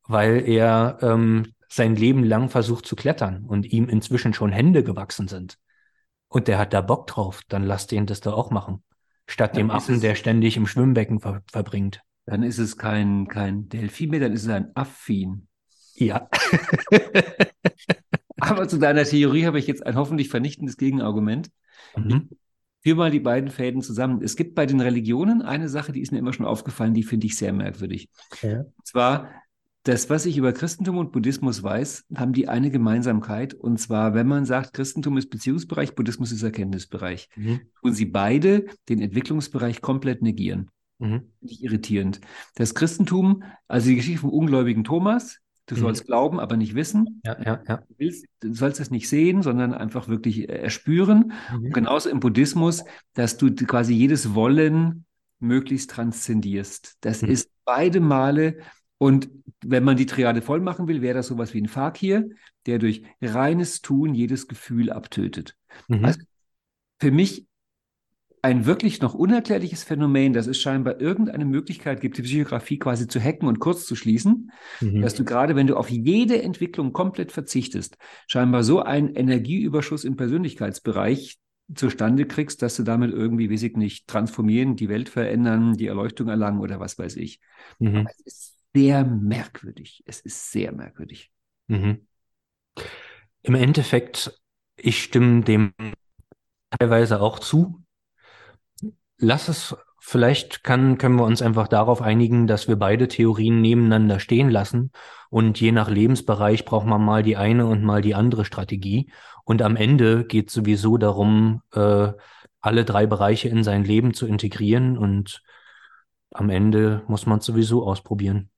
weil er ähm, sein Leben lang versucht zu klettern und ihm inzwischen schon Hände gewachsen sind. Und der hat da Bock drauf, dann lass den das doch auch machen. Statt dann dem Affen, der ständig im Schwimmbecken ver verbringt.
Dann ist es kein, kein Delfin mehr, dann ist es ein Affin.
Ja.
Aber zu deiner Theorie habe ich jetzt ein hoffentlich vernichtendes Gegenargument. Mhm. Führ mal die beiden Fäden zusammen. Es gibt bei den Religionen eine Sache, die ist mir immer schon aufgefallen, die finde ich sehr merkwürdig. Ja. Und zwar das, was ich über Christentum und Buddhismus weiß, haben die eine Gemeinsamkeit. Und zwar, wenn man sagt, Christentum ist Beziehungsbereich, Buddhismus ist Erkenntnisbereich. Mhm. Und sie beide den Entwicklungsbereich komplett negieren. Mhm. Nicht irritierend. Das Christentum, also die Geschichte vom ungläubigen Thomas, du mhm. sollst glauben, aber nicht wissen.
Ja, ja, ja.
Du, willst, du sollst es nicht sehen, sondern einfach wirklich erspüren. Mhm. Und genauso im Buddhismus, dass du quasi jedes Wollen möglichst transzendierst. Das mhm. ist beide Male und wenn man die Triade voll machen will, wäre das sowas wie ein Fakir, der durch reines Tun jedes Gefühl abtötet. Mhm. Also für mich ein wirklich noch unerklärliches Phänomen, dass es scheinbar irgendeine Möglichkeit gibt, die Psychografie quasi zu hacken und kurz zu schließen, mhm. dass du gerade, wenn du auf jede Entwicklung komplett verzichtest, scheinbar so einen Energieüberschuss im Persönlichkeitsbereich zustande kriegst, dass du damit irgendwie, weiß ich nicht, transformieren, die Welt verändern, die Erleuchtung erlangen oder was weiß ich. Mhm. Es ist sehr merkwürdig. Es ist sehr merkwürdig. Mhm.
Im Endeffekt, ich stimme dem teilweise auch zu. Lass es, vielleicht kann, können wir uns einfach darauf einigen, dass wir beide Theorien nebeneinander stehen lassen und je nach Lebensbereich braucht man mal die eine und mal die andere Strategie. Und am Ende geht es sowieso darum, äh, alle drei Bereiche in sein Leben zu integrieren und am Ende muss man es sowieso ausprobieren.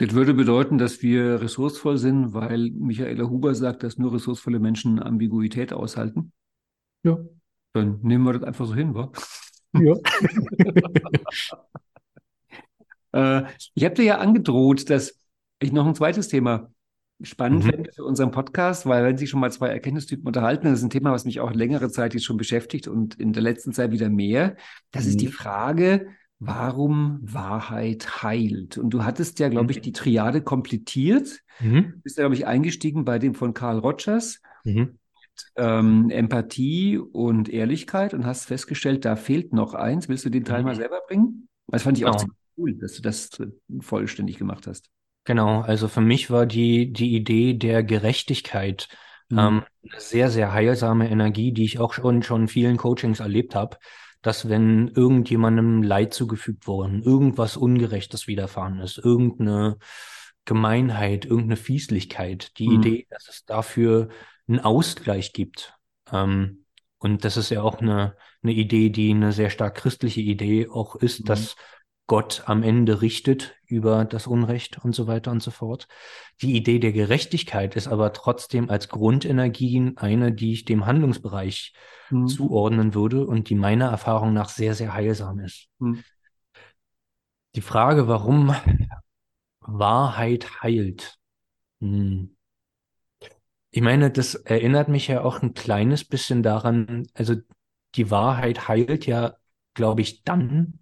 Das würde bedeuten, dass wir ressourcevoll sind, weil Michaela Huber sagt, dass nur ressourcevolle Menschen Ambiguität aushalten.
Ja.
Dann nehmen wir das einfach so hin, wa?
Ja.
äh, ich habe dir ja angedroht, dass ich noch ein zweites Thema spannend mhm. fände für unseren Podcast, weil wenn sich schon mal zwei Erkenntnistypen unterhalten, das ist ein Thema, was mich auch längere Zeit jetzt schon beschäftigt und in der letzten Zeit wieder mehr. Das mhm. ist die mhm. Frage, warum Wahrheit heilt. Und du hattest ja, glaube ich, mhm. die Triade komplettiert. Mhm. Bist ja, glaube ich, eingestiegen bei dem von Carl Rogers. Mhm. Mit, ähm, Empathie und Ehrlichkeit und hast festgestellt, da fehlt noch eins. Willst du den Teil mhm. mal selber bringen? Das fand ich auch genau. cool, dass du das vollständig gemacht hast.
Genau, also für mich war die, die Idee der Gerechtigkeit mhm. ähm, eine sehr, sehr heilsame Energie, die ich auch schon, schon in vielen Coachings erlebt habe dass wenn irgendjemandem Leid zugefügt worden, irgendwas Ungerechtes widerfahren ist, irgendeine Gemeinheit, irgendeine Fieslichkeit, die mhm. Idee, dass es dafür einen Ausgleich gibt. Ähm, und das ist ja auch eine, eine Idee, die eine sehr stark christliche Idee auch ist, mhm. dass Gott am Ende richtet über das Unrecht und so weiter und so fort. Die Idee der Gerechtigkeit ist aber trotzdem als Grundenergie eine, die ich dem Handlungsbereich mhm. zuordnen würde und die meiner Erfahrung nach sehr, sehr heilsam ist. Mhm. Die Frage, warum Wahrheit heilt. Hm. Ich meine, das erinnert mich ja auch ein kleines bisschen daran, also die Wahrheit heilt ja, glaube ich, dann,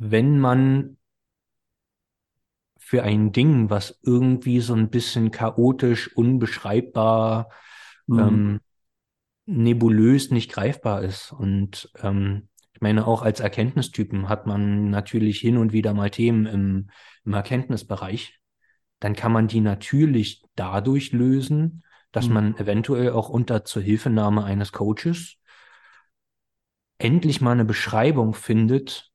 wenn man für ein Ding, was irgendwie so ein bisschen chaotisch, unbeschreibbar, mhm. ähm, nebulös, nicht greifbar ist. Und ähm, ich meine, auch als Erkenntnistypen hat man natürlich hin und wieder mal Themen im, im Erkenntnisbereich. Dann kann man die natürlich dadurch lösen, dass mhm. man eventuell auch unter Zuhilfenahme eines Coaches endlich mal eine Beschreibung findet,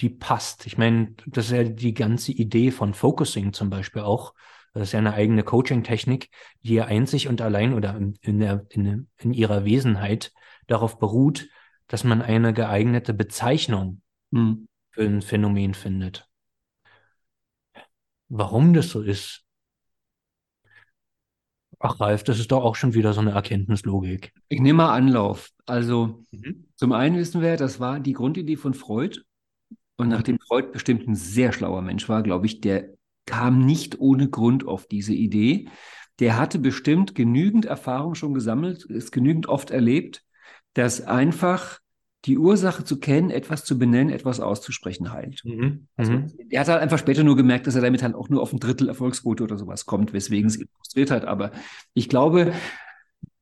die passt. Ich meine, das ist ja die ganze Idee von Focusing zum Beispiel auch. Das ist ja eine eigene Coaching-Technik, die ja einzig und allein oder in, der, in, in ihrer Wesenheit darauf beruht, dass man eine geeignete Bezeichnung hm. für ein Phänomen findet. Warum das so ist? Ach, Ralf, das ist doch auch schon wieder so eine Erkenntnislogik.
Ich nehme mal Anlauf. Also, mhm. zum einen wissen wir, das war die Grundidee von Freud. Und nachdem Freud bestimmt ein sehr schlauer Mensch war, glaube ich, der kam nicht ohne Grund auf diese Idee. Der hatte bestimmt genügend Erfahrung schon gesammelt, ist genügend oft erlebt, dass einfach die Ursache zu kennen, etwas zu benennen, etwas auszusprechen heilt. Mhm. Also, mhm. er hat halt einfach später nur gemerkt, dass er damit halt auch nur auf ein Drittel Erfolgsquote oder sowas kommt, weswegen es ihn frustriert hat. Aber ich glaube,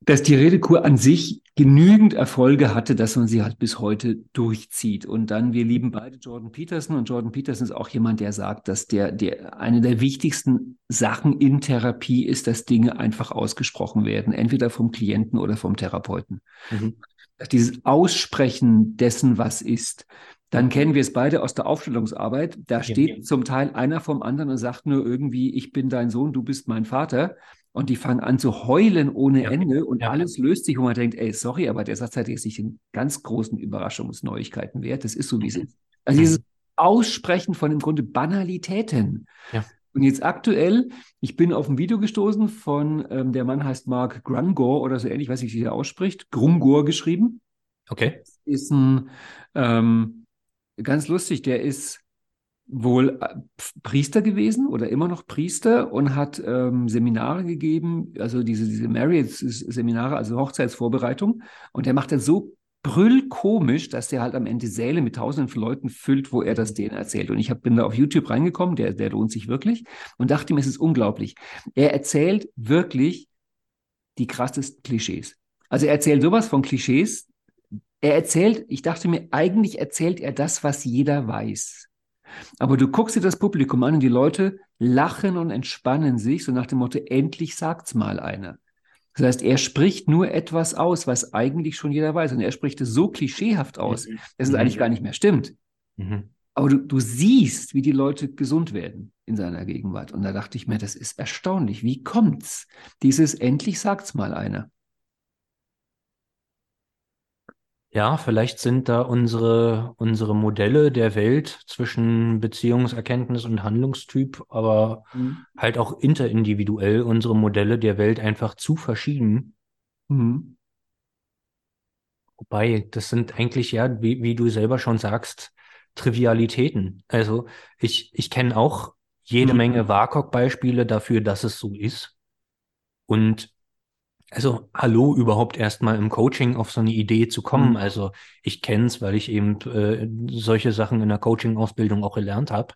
dass die Redekur an sich genügend Erfolge hatte, dass man sie halt bis heute durchzieht. Und dann, wir lieben beide Jordan Peterson und Jordan Peterson ist auch jemand, der sagt, dass der, der eine der wichtigsten Sachen in Therapie ist, dass Dinge einfach ausgesprochen werden, entweder vom Klienten oder vom Therapeuten. Mhm dieses Aussprechen dessen, was ist. Dann kennen wir es beide aus der Aufstellungsarbeit. Da steht ja, ja. zum Teil einer vom anderen und sagt nur irgendwie, ich bin dein Sohn, du bist mein Vater. Und die fangen an zu heulen ohne ja. Ende und alles löst sich, wo man denkt, ey, sorry, aber der Satz hat jetzt nicht den ganz großen Überraschungsneuigkeiten wert. Das ist so, wie es mhm. ist. Also mhm. dieses Aussprechen von im Grunde Banalitäten. Ja. Und jetzt aktuell, ich bin auf ein Video gestoßen von, ähm, der Mann heißt Mark Grungor oder so ähnlich, weiß ich, wie er ausspricht, Grungor geschrieben.
Okay.
Das ist ein, ähm, ganz lustig, der ist wohl äh, Priester gewesen oder immer noch Priester und hat ähm, Seminare gegeben, also diese, diese Marriage-Seminare, also Hochzeitsvorbereitung. Und der macht das so brüllkomisch, dass der halt am Ende Säle mit tausenden von Leuten füllt, wo er das denen erzählt. Und ich hab, bin da auf YouTube reingekommen, der, der lohnt sich wirklich, und dachte mir, es ist unglaublich. Er erzählt wirklich die krassesten Klischees. Also er erzählt sowas von Klischees. Er erzählt, ich dachte mir, eigentlich erzählt er das, was jeder weiß. Aber du guckst dir das Publikum an und die Leute lachen und entspannen sich, so nach dem Motto, endlich sagt's mal einer. Das heißt, er spricht nur etwas aus, was eigentlich schon jeder weiß. Und er spricht es so klischeehaft aus, mhm. dass es eigentlich gar nicht mehr stimmt. Mhm. Aber du, du siehst, wie die Leute gesund werden in seiner Gegenwart. Und da dachte ich mir, das ist erstaunlich. Wie kommt's? Dieses endlich sagt's mal einer.
Ja, vielleicht sind da unsere, unsere Modelle der Welt zwischen Beziehungserkenntnis und Handlungstyp, aber mhm. halt auch interindividuell unsere Modelle der Welt einfach zu verschieden. Mhm. Wobei, das sind eigentlich ja, wie, wie du selber schon sagst, Trivialitäten. Also ich, ich kenne auch jede mhm. Menge WAKOK-Beispiele dafür, dass es so ist. Und also hallo überhaupt erstmal im Coaching auf so eine Idee zu kommen. Mhm. Also ich kenne es, weil ich eben äh, solche Sachen in der Coaching-Ausbildung auch gelernt habe.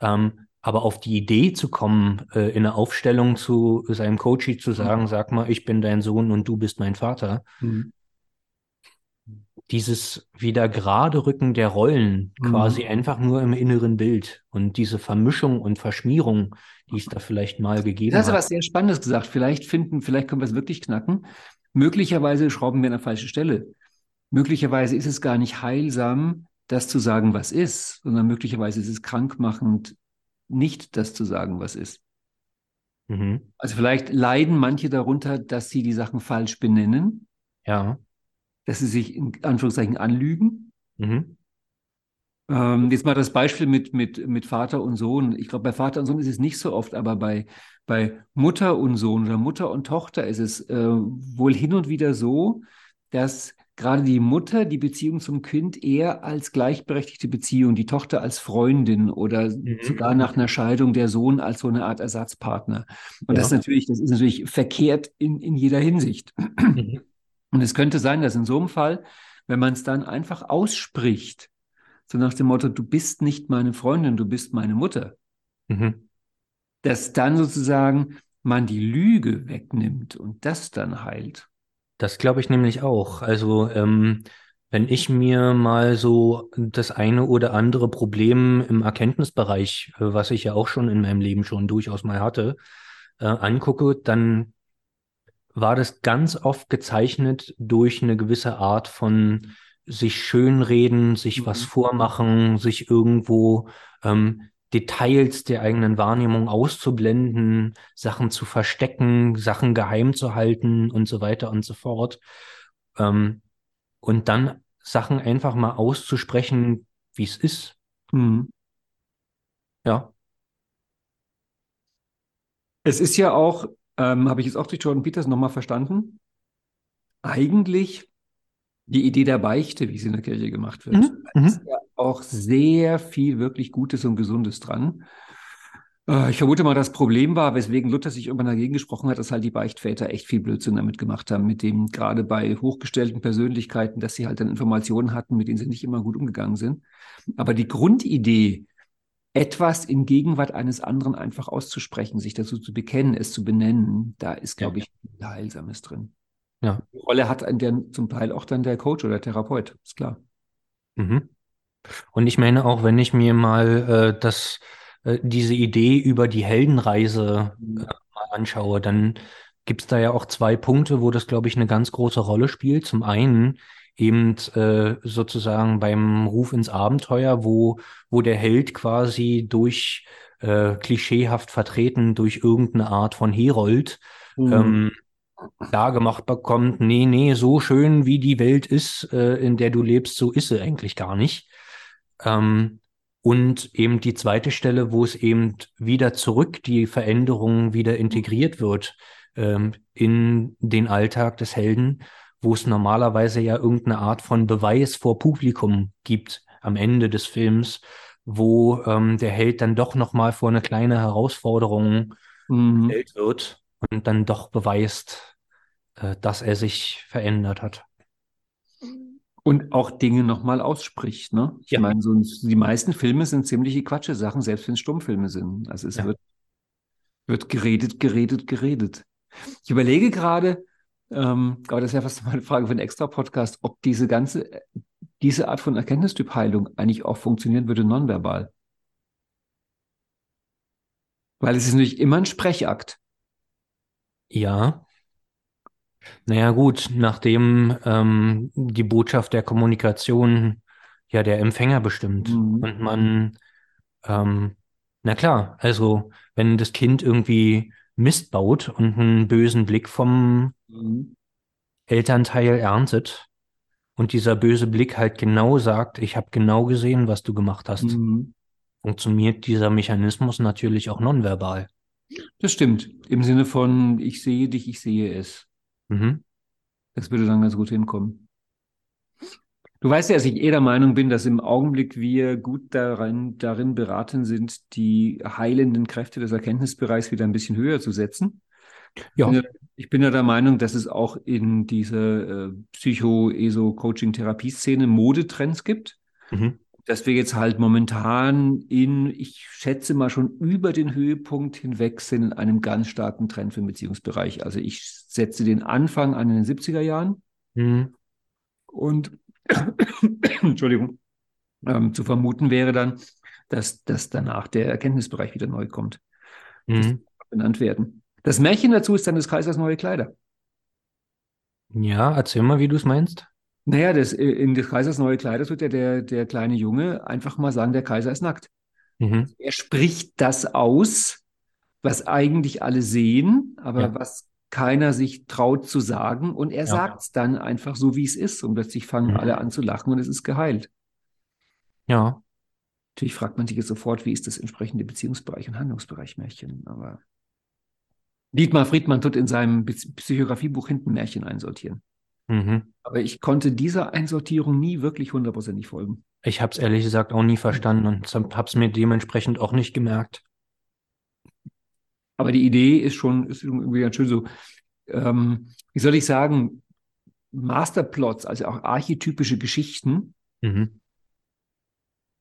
Ähm, aber auf die Idee zu kommen, äh, in einer Aufstellung zu seinem Coachie zu sagen, mhm. sag mal, ich bin dein Sohn und du bist mein Vater. Mhm dieses wieder gerade Rücken der Rollen mhm. quasi einfach nur im inneren Bild und diese Vermischung und Verschmierung, die es da vielleicht mal gegeben hat.
Du hast was sehr Spannendes gesagt. Vielleicht finden, vielleicht können wir es wirklich knacken. Möglicherweise schrauben wir an der falschen Stelle. Möglicherweise ist es gar nicht heilsam, das zu sagen, was ist, sondern möglicherweise ist es krankmachend, nicht das zu sagen, was ist. Mhm. Also vielleicht leiden manche darunter, dass sie die Sachen falsch benennen.
Ja
dass sie sich in Anführungszeichen anlügen. Mhm. Ähm, jetzt mal das Beispiel mit, mit, mit Vater und Sohn. Ich glaube, bei Vater und Sohn ist es nicht so oft, aber bei, bei Mutter und Sohn oder Mutter und Tochter ist es äh, wohl hin und wieder so, dass gerade die Mutter die Beziehung zum Kind eher als gleichberechtigte Beziehung, die Tochter als Freundin oder mhm. sogar nach einer Scheidung der Sohn als so eine Art Ersatzpartner. Und ja. das natürlich, das ist natürlich verkehrt in, in jeder Hinsicht. Mhm. Und es könnte sein, dass in so einem Fall, wenn man es dann einfach ausspricht, so nach dem Motto, du bist nicht meine Freundin, du bist meine Mutter, mhm. dass dann sozusagen man die Lüge wegnimmt und das dann heilt.
Das glaube ich nämlich auch. Also ähm, wenn ich mir mal so das eine oder andere Problem im Erkenntnisbereich, äh, was ich ja auch schon in meinem Leben schon durchaus mal hatte, äh, angucke, dann war das ganz oft gezeichnet durch eine gewisse Art von sich schönreden, sich mhm. was vormachen, sich irgendwo ähm, Details der eigenen Wahrnehmung auszublenden, Sachen zu verstecken, Sachen geheim zu halten und so weiter und so fort. Ähm, und dann Sachen einfach mal auszusprechen, wie es ist. Mhm. Ja.
Es ist ja auch, ähm, habe ich jetzt auch durch Jordan Peters nochmal verstanden, eigentlich die Idee der Beichte, wie sie in der Kirche gemacht wird. Mhm. Da ist mhm. ja auch sehr viel wirklich Gutes und Gesundes dran. Äh, ich vermute mal, das Problem war, weswegen Luther sich irgendwann dagegen gesprochen hat, dass halt die Beichtväter echt viel Blödsinn damit gemacht haben, mit dem gerade bei hochgestellten Persönlichkeiten, dass sie halt dann Informationen hatten, mit denen sie nicht immer gut umgegangen sind. Aber die Grundidee, etwas in Gegenwart eines anderen einfach auszusprechen, sich dazu zu bekennen, es zu benennen, da ist, glaube ja. ich, viel Heilsames drin. Ja. Die Rolle hat der zum Teil auch dann der Coach oder Therapeut, ist klar.
Mhm. Und ich meine auch, wenn ich mir mal äh, das, äh, diese Idee über die Heldenreise äh, mhm. mal anschaue, dann gibt es da ja auch zwei Punkte, wo das, glaube ich, eine ganz große Rolle spielt. Zum einen eben äh, sozusagen beim Ruf ins Abenteuer, wo, wo der Held quasi durch äh, klischeehaft vertreten durch irgendeine Art von Herold mhm. ähm, klar gemacht bekommt, nee, nee, so schön wie die Welt ist, äh, in der du lebst, so ist sie eigentlich gar nicht. Ähm, und eben die zweite Stelle, wo es eben wieder zurück die Veränderung wieder integriert wird ähm, in den Alltag des Helden, wo es normalerweise ja irgendeine Art von Beweis vor Publikum gibt am Ende des Films, wo ähm, der Held dann doch nochmal vor eine kleine Herausforderung mhm. gestellt wird und dann doch beweist, äh, dass er sich verändert hat.
Und auch Dinge nochmal ausspricht. Ne? Ich ja. meine, so, die meisten Filme sind ziemliche Quatsche-Sachen, selbst wenn es Stummfilme sind. Also es ja. wird, wird geredet, geredet, geredet. Ich überlege gerade, ähm, aber das ist ja fast mal eine Frage für einen extra Podcast, ob diese ganze, diese Art von Erkenntnistypheilung eigentlich auch funktionieren würde nonverbal. Weil es ist natürlich immer ein Sprechakt.
Ja. Naja, gut, nachdem ähm, die Botschaft der Kommunikation ja der Empfänger bestimmt mhm. und man, ähm, na klar, also wenn das Kind irgendwie Mist baut und einen bösen Blick vom mhm. Elternteil erntet und dieser böse Blick halt genau sagt, ich habe genau gesehen, was du gemacht hast, mhm. funktioniert dieser Mechanismus natürlich auch nonverbal.
Das stimmt. Im Sinne von, ich sehe dich, ich sehe es. Mhm. Das würde dann ganz gut hinkommen. Du weißt ja, dass ich eh der Meinung bin, dass im Augenblick wir gut darin, darin beraten sind, die heilenden Kräfte des Erkenntnisbereichs wieder ein bisschen höher zu setzen. Ja. Ich bin ja, ich bin ja der Meinung, dass es auch in dieser äh, Psycho-ESO-Coaching-Therapie-Szene Modetrends gibt. Mhm dass wir jetzt halt momentan in, ich schätze mal schon über den Höhepunkt hinweg sind in einem ganz starken Trend für den Beziehungsbereich. Also ich setze den Anfang an in den 70er Jahren mhm. und Entschuldigung, ähm, zu vermuten wäre dann, dass, dass danach der Erkenntnisbereich wieder neu kommt. Mhm. benannt werden. Das Märchen dazu ist dann des Kaisers neue Kleider.
Ja, erzähl mal, wie du es meinst.
Naja, das, äh, in des Kaisers neue Kleider tut ja der, der kleine Junge einfach mal sagen, der Kaiser ist nackt. Mhm. Er spricht das aus, was eigentlich alle sehen, aber ja. was keiner sich traut zu sagen. Und er ja. sagt es dann einfach so, wie es ist. Und plötzlich fangen mhm. alle an zu lachen und es ist geheilt.
Ja.
Natürlich fragt man sich jetzt sofort, wie ist das entsprechende Beziehungsbereich und Handlungsbereich Märchen. Aber Dietmar Friedmann tut in seinem Psychografiebuch hinten Märchen einsortieren. Mhm. Aber ich konnte dieser Einsortierung nie wirklich hundertprozentig folgen.
Ich habe es ehrlich gesagt auch nie verstanden und habe es mir dementsprechend auch nicht gemerkt.
Aber die Idee ist schon ist irgendwie ganz schön so, ähm, wie soll ich sagen, Masterplots, also auch archetypische Geschichten. Mhm.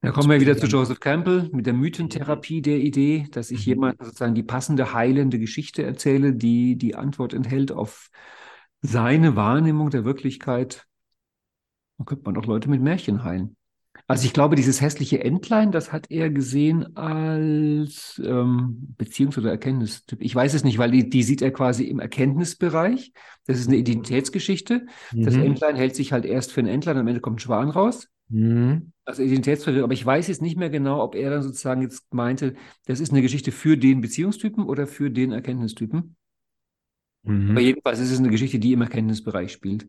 Da kommen wir wieder zu Joseph Campbell mit der Mythentherapie der Idee, dass ich mhm. jemand sozusagen die passende heilende Geschichte erzähle, die die Antwort enthält auf seine Wahrnehmung der Wirklichkeit, dann könnte man doch Leute mit Märchen heilen. Also ich glaube, dieses hässliche Entlein, das hat er gesehen als ähm, Beziehungs- oder Erkenntnistyp. Ich weiß es nicht, weil die, die sieht er quasi im Erkenntnisbereich. Das ist eine Identitätsgeschichte. Mhm. Das Entlein hält sich halt erst für ein Entlein, am Ende kommt ein Schwan raus. Mhm. Also Identitätsverwirrung, aber ich weiß jetzt nicht mehr genau, ob er dann sozusagen jetzt meinte, das ist eine Geschichte für den Beziehungstypen oder für den Erkenntnistypen. Mhm. Aber jedenfalls ist es eine Geschichte, die im Erkenntnisbereich spielt.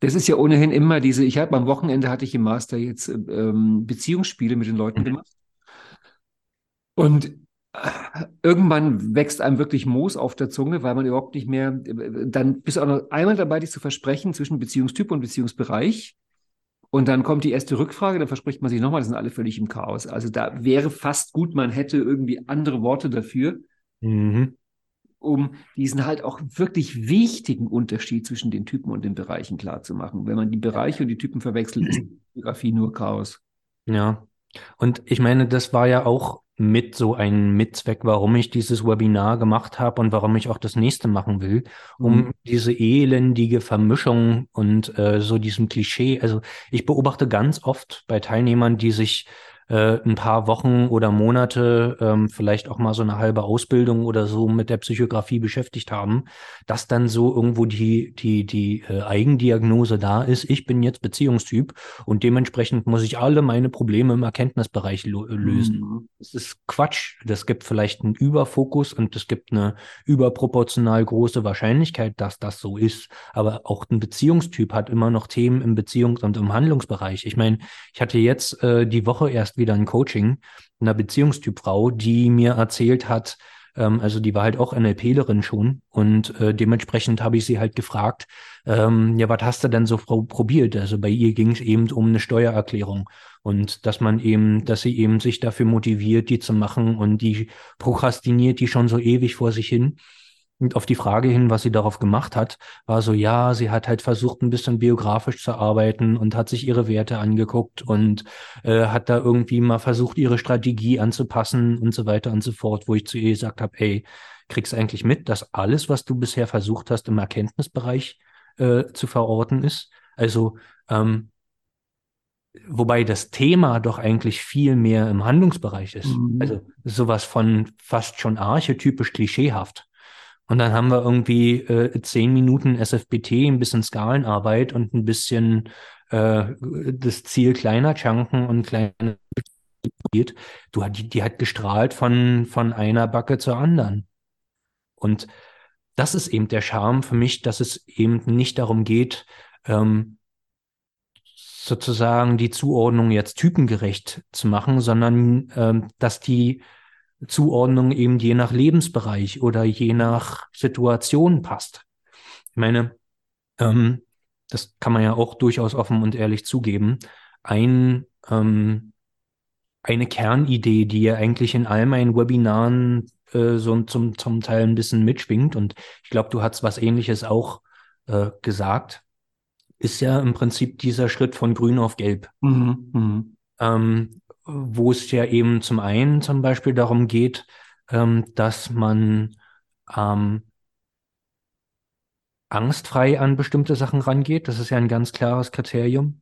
Das ist ja ohnehin immer diese, ich habe am Wochenende hatte ich im Master jetzt ähm, Beziehungsspiele mit den Leuten mhm. gemacht. Und irgendwann wächst einem wirklich Moos auf der Zunge, weil man überhaupt nicht mehr, dann bist du auch noch einmal dabei, dich zu versprechen zwischen Beziehungstyp und Beziehungsbereich. Und dann kommt die erste Rückfrage, dann verspricht man sich nochmal, das sind alle völlig im Chaos. Also da wäre fast gut, man hätte irgendwie andere Worte dafür, mhm. Um diesen halt auch wirklich wichtigen Unterschied zwischen den Typen und den Bereichen klarzumachen. Wenn man die Bereiche und die Typen verwechselt, ist die Fotografie nur Chaos.
Ja. Und ich meine, das war ja auch mit so ein Mitzweck, warum ich dieses Webinar gemacht habe und warum ich auch das nächste machen will, um mhm. diese elendige Vermischung und äh, so diesem Klischee. Also ich beobachte ganz oft bei Teilnehmern, die sich äh, ein paar Wochen oder Monate, ähm, vielleicht auch mal so eine halbe Ausbildung oder so mit der Psychografie beschäftigt haben, dass dann so irgendwo die, die, die äh, Eigendiagnose da ist, ich bin jetzt Beziehungstyp und dementsprechend muss ich alle meine Probleme im Erkenntnisbereich lösen. Mhm. Das ist Quatsch. Das gibt vielleicht einen Überfokus und es gibt eine überproportional große Wahrscheinlichkeit, dass das so ist. Aber auch ein Beziehungstyp hat immer noch Themen im Beziehungs- und im Handlungsbereich. Ich meine, ich hatte jetzt äh, die Woche erst wieder ein Coaching einer Beziehungstypfrau, die mir erzählt hat, ähm, also die war halt auch NLPlerin schon und äh, dementsprechend habe ich sie halt gefragt, ähm, ja, was hast du denn so probiert? Also bei ihr ging es eben um eine Steuererklärung und dass man eben, dass sie eben sich dafür motiviert, die zu machen und die prokrastiniert die schon so ewig vor sich hin. Und auf die Frage hin, was sie darauf gemacht hat, war so, ja, sie hat halt versucht, ein bisschen biografisch zu arbeiten und hat sich ihre Werte angeguckt und äh, hat da irgendwie mal versucht, ihre Strategie anzupassen und so weiter und so fort, wo ich zu ihr gesagt habe, ey, kriegst eigentlich mit, dass alles, was du bisher versucht hast, im Erkenntnisbereich äh, zu verorten ist? Also, ähm, wobei das Thema doch eigentlich viel mehr im Handlungsbereich ist. Mhm. Also sowas von fast schon archetypisch klischeehaft. Und dann haben wir irgendwie äh, zehn Minuten SFBT, ein bisschen Skalenarbeit und ein bisschen äh, das Ziel kleiner Chunken und kleiner du die, die hat gestrahlt von, von einer Backe zur anderen. Und das ist eben der Charme für mich, dass es eben nicht darum geht, ähm, sozusagen die Zuordnung jetzt typengerecht zu machen, sondern ähm, dass die Zuordnung eben je nach Lebensbereich oder je nach Situation passt. Ich meine, ähm, das kann man ja auch durchaus offen und ehrlich zugeben. Ein, ähm, eine Kernidee, die ja eigentlich in all meinen Webinaren äh, so zum, zum Teil ein bisschen mitschwingt, und ich glaube, du hast was ähnliches auch äh, gesagt, ist ja im Prinzip dieser Schritt von grün auf gelb. Mhm, mh. ähm, wo es ja eben zum einen zum Beispiel darum geht, ähm, dass man ähm, angstfrei an bestimmte Sachen rangeht. Das ist ja ein ganz klares Kriterium.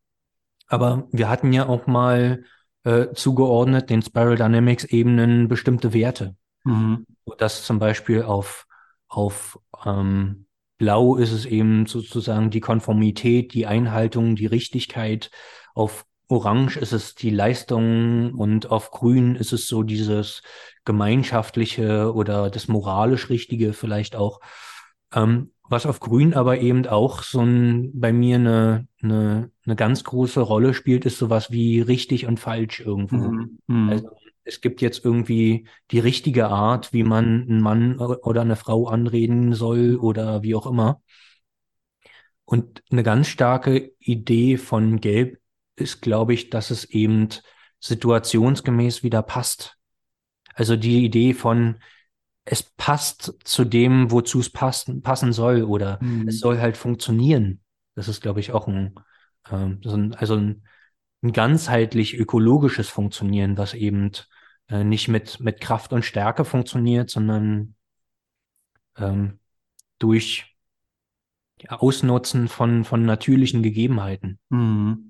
Aber wir hatten ja auch mal äh, zugeordnet den Spiral Dynamics Ebenen bestimmte Werte. Mhm. Dass zum Beispiel auf, auf ähm, Blau ist es eben sozusagen die Konformität, die Einhaltung, die Richtigkeit. Auf Orange ist es die Leistung und auf Grün ist es so dieses gemeinschaftliche oder das moralisch Richtige vielleicht auch. Ähm, was auf Grün aber eben auch so ein, bei mir eine, eine, eine ganz große Rolle spielt, ist sowas wie richtig und falsch irgendwo. Mhm. Mhm. Also es gibt jetzt irgendwie die richtige Art, wie man einen Mann oder eine Frau anreden soll oder wie auch immer. Und eine ganz starke Idee von Gelb ist, glaube ich, dass es eben situationsgemäß wieder passt. Also die Idee von, es passt zu dem, wozu es passen, passen soll oder mhm. es soll halt funktionieren. Das ist, glaube ich, auch ein, äh, so ein also ein, ein ganzheitlich ökologisches Funktionieren, was eben äh, nicht mit, mit Kraft und Stärke funktioniert, sondern ähm, durch Ausnutzen von, von natürlichen Gegebenheiten. Mhm.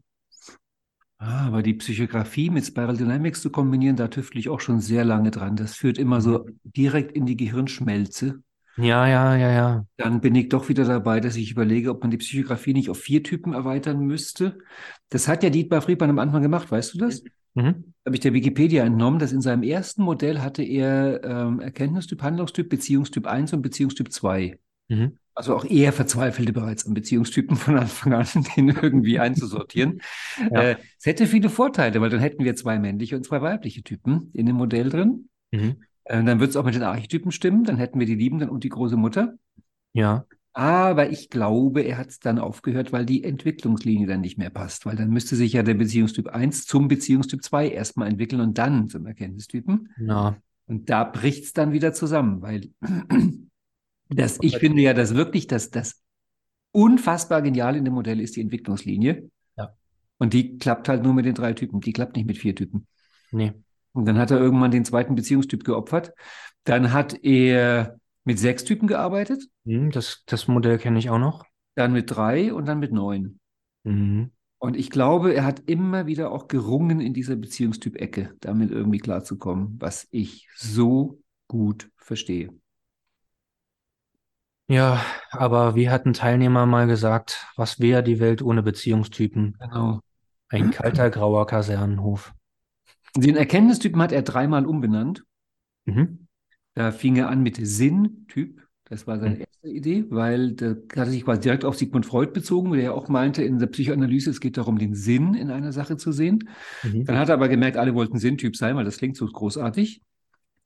Ah, aber die Psychografie mit Spiral Dynamics zu kombinieren, da tüftle ich auch schon sehr lange dran. Das führt immer so mhm. direkt in die Gehirnschmelze.
Ja, ja, ja, ja.
Dann bin ich doch wieder dabei, dass ich überlege, ob man die Psychografie nicht auf vier Typen erweitern müsste. Das hat ja Dietmar Friedmann am Anfang gemacht, weißt du das? Mhm. Habe ich der Wikipedia entnommen, dass in seinem ersten Modell hatte er ähm, Erkenntnistyp, Handlungstyp, Beziehungstyp 1 und Beziehungstyp 2. Mhm. Also auch er verzweifelte bereits an Beziehungstypen von Anfang an, den irgendwie einzusortieren. ja. äh, es hätte viele Vorteile, weil dann hätten wir zwei männliche und zwei weibliche Typen in dem Modell drin. Mhm. Äh, dann würde es auch mit den Archetypen stimmen, dann hätten wir die Liebenden und die große Mutter.
Ja.
Aber ich glaube, er hat es dann aufgehört, weil die Entwicklungslinie dann nicht mehr passt. Weil dann müsste sich ja der Beziehungstyp 1 zum Beziehungstyp 2 erstmal entwickeln und dann zum Erkenntnistypen.
Ja.
Und da bricht es dann wieder zusammen, weil das, ich finde ja, dass wirklich das, das unfassbar genial in dem Modell ist die Entwicklungslinie.
Ja.
Und die klappt halt nur mit den drei Typen. Die klappt nicht mit vier Typen.
Nee.
Und dann hat er irgendwann den zweiten Beziehungstyp geopfert. Dann hat er mit sechs Typen gearbeitet.
Hm, das, das Modell kenne ich auch noch.
Dann mit drei und dann mit neun.
Mhm.
Und ich glaube, er hat immer wieder auch gerungen in dieser Beziehungstyp-Ecke, damit irgendwie klarzukommen, was ich so gut verstehe.
Ja, aber wie hat ein Teilnehmer mal gesagt, was wäre die Welt ohne Beziehungstypen?
Genau.
Ein kalter grauer Kasernenhof.
Den Erkenntnistypen hat er dreimal umbenannt.
Mhm.
Da fing er an mit Sinntyp. Das war seine mhm. erste Idee, weil da hat er sich quasi direkt auf Sigmund Freud bezogen, der ja auch meinte in der Psychoanalyse, es geht darum, den Sinn in einer Sache zu sehen. Mhm. Dann hat er aber gemerkt, alle wollten Sinntyp sein, weil das klingt so großartig.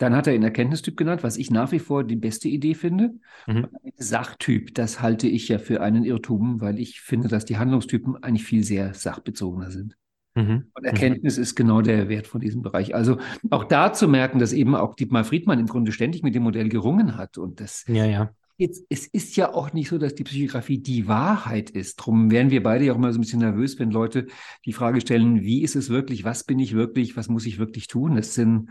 Dann hat er ihn Erkenntnistyp genannt, was ich nach wie vor die beste Idee finde. Mhm. Sachtyp, das halte ich ja für einen Irrtum, weil ich finde, dass die Handlungstypen eigentlich viel sehr sachbezogener sind. Mhm. Und Erkenntnis mhm. ist genau der Wert von diesem Bereich. Also auch da zu merken, dass eben auch Dietmar Friedmann im Grunde ständig mit dem Modell gerungen hat. Und das
ja, ja.
Jetzt, es ist ja auch nicht so, dass die Psychografie die Wahrheit ist. Darum wären wir beide ja auch mal so ein bisschen nervös, wenn Leute die Frage stellen, wie ist es wirklich, was bin ich wirklich, was muss ich wirklich tun? Das sind,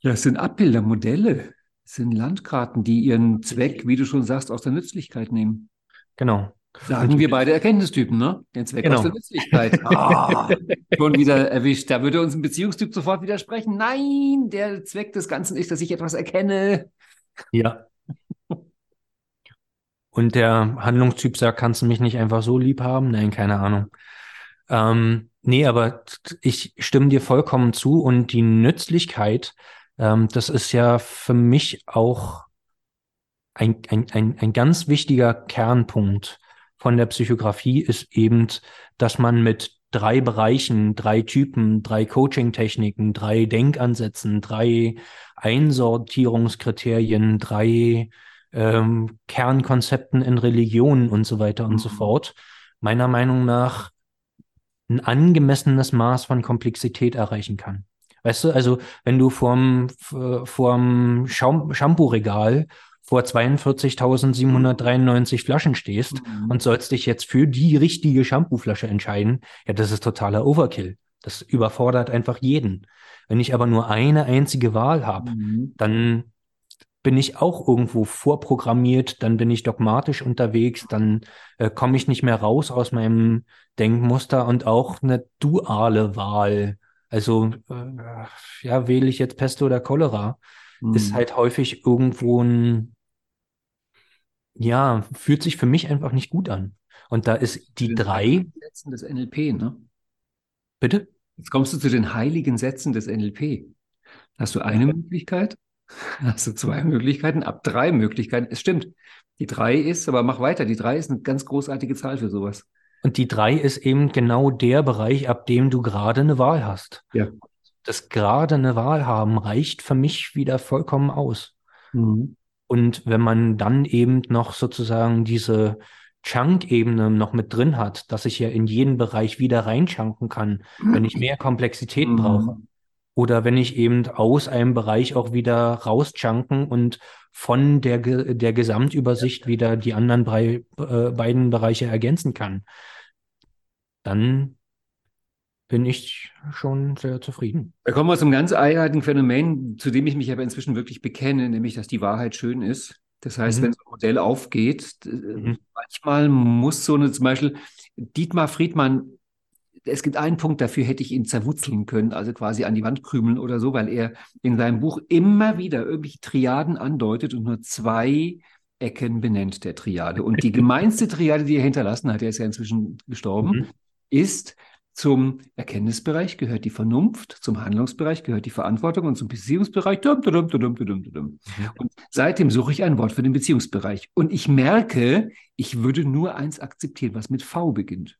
ja, das sind Abbilder, Modelle, das sind Landkarten, die ihren Zweck, wie du schon sagst, aus der Nützlichkeit nehmen.
Genau.
Sagen wir beide Erkenntnistypen, ne? Den Zweck genau. aus der Nützlichkeit. Ah, schon wieder erwischt. Da würde uns ein Beziehungstyp sofort widersprechen. Nein, der Zweck des Ganzen ist, dass ich etwas erkenne.
Ja. Und der Handlungstyp sagt, kannst du mich nicht einfach so lieb haben? Nein, keine Ahnung. Ähm, nee, aber ich stimme dir vollkommen zu und die Nützlichkeit, ähm, das ist ja für mich auch ein, ein, ein, ein ganz wichtiger Kernpunkt von der Psychografie ist eben, dass man mit drei Bereichen, drei Typen, drei Coaching-Techniken, drei Denkansätzen, drei Einsortierungskriterien, drei ähm, Kernkonzepten in Religionen und so weiter und so mhm. fort, meiner Meinung nach ein angemessenes Maß von Komplexität erreichen kann. Weißt du, also wenn du vorm, vorm Shampoo-Regal vor 42.793 Flaschen stehst mhm. und sollst dich jetzt für die richtige Shampooflasche entscheiden, ja, das ist totaler Overkill. Das überfordert einfach jeden. Wenn ich aber nur eine einzige Wahl habe, mhm. dann bin ich auch irgendwo vorprogrammiert, dann bin ich dogmatisch unterwegs, dann äh, komme ich nicht mehr raus aus meinem Denkmuster und auch eine duale Wahl. Also äh, ja, wähle ich jetzt Pest oder Cholera, mhm. ist halt häufig irgendwo ein ja, fühlt sich für mich einfach nicht gut an. Und da ist die drei.
Sätzen des NLP, ne?
Bitte?
Jetzt kommst du zu den heiligen Sätzen des NLP. Hast du eine Möglichkeit? Hast du zwei Möglichkeiten? Ab drei Möglichkeiten. Es stimmt. Die drei ist, aber mach weiter. Die drei ist eine ganz großartige Zahl für sowas.
Und die drei ist eben genau der Bereich, ab dem du gerade eine Wahl hast.
Ja.
Das gerade eine Wahl haben reicht für mich wieder vollkommen aus.
Mhm.
Und wenn man dann eben noch sozusagen diese Chunk-Ebene noch mit drin hat, dass ich ja in jeden Bereich wieder reinchunken kann, wenn ich mehr Komplexität mhm. brauche. Oder wenn ich eben aus einem Bereich auch wieder rauschunken und von der, der Gesamtübersicht wieder die anderen drei, äh, beiden Bereiche ergänzen kann, dann bin ich schon sehr zufrieden.
Da kommen wir zum ganz eigenartigen Phänomen, zu dem ich mich aber inzwischen wirklich bekenne, nämlich, dass die Wahrheit schön ist. Das heißt, mhm. wenn so ein Modell aufgeht, mhm. manchmal muss so eine, zum Beispiel Dietmar Friedmann es gibt einen Punkt, dafür hätte ich ihn zerwutzeln können, also quasi an die Wand krümeln oder so, weil er in seinem Buch immer wieder irgendwelche Triaden andeutet und nur zwei Ecken benennt der Triade. Und die gemeinste Triade, die er hinterlassen hat, er ist ja inzwischen gestorben, mhm. ist zum Erkenntnisbereich gehört die Vernunft, zum Handlungsbereich gehört die Verantwortung und zum Beziehungsbereich. Dum, dum, dum, mhm. Und seitdem suche ich ein Wort für den Beziehungsbereich. Und ich merke, ich würde nur eins akzeptieren, was mit V beginnt.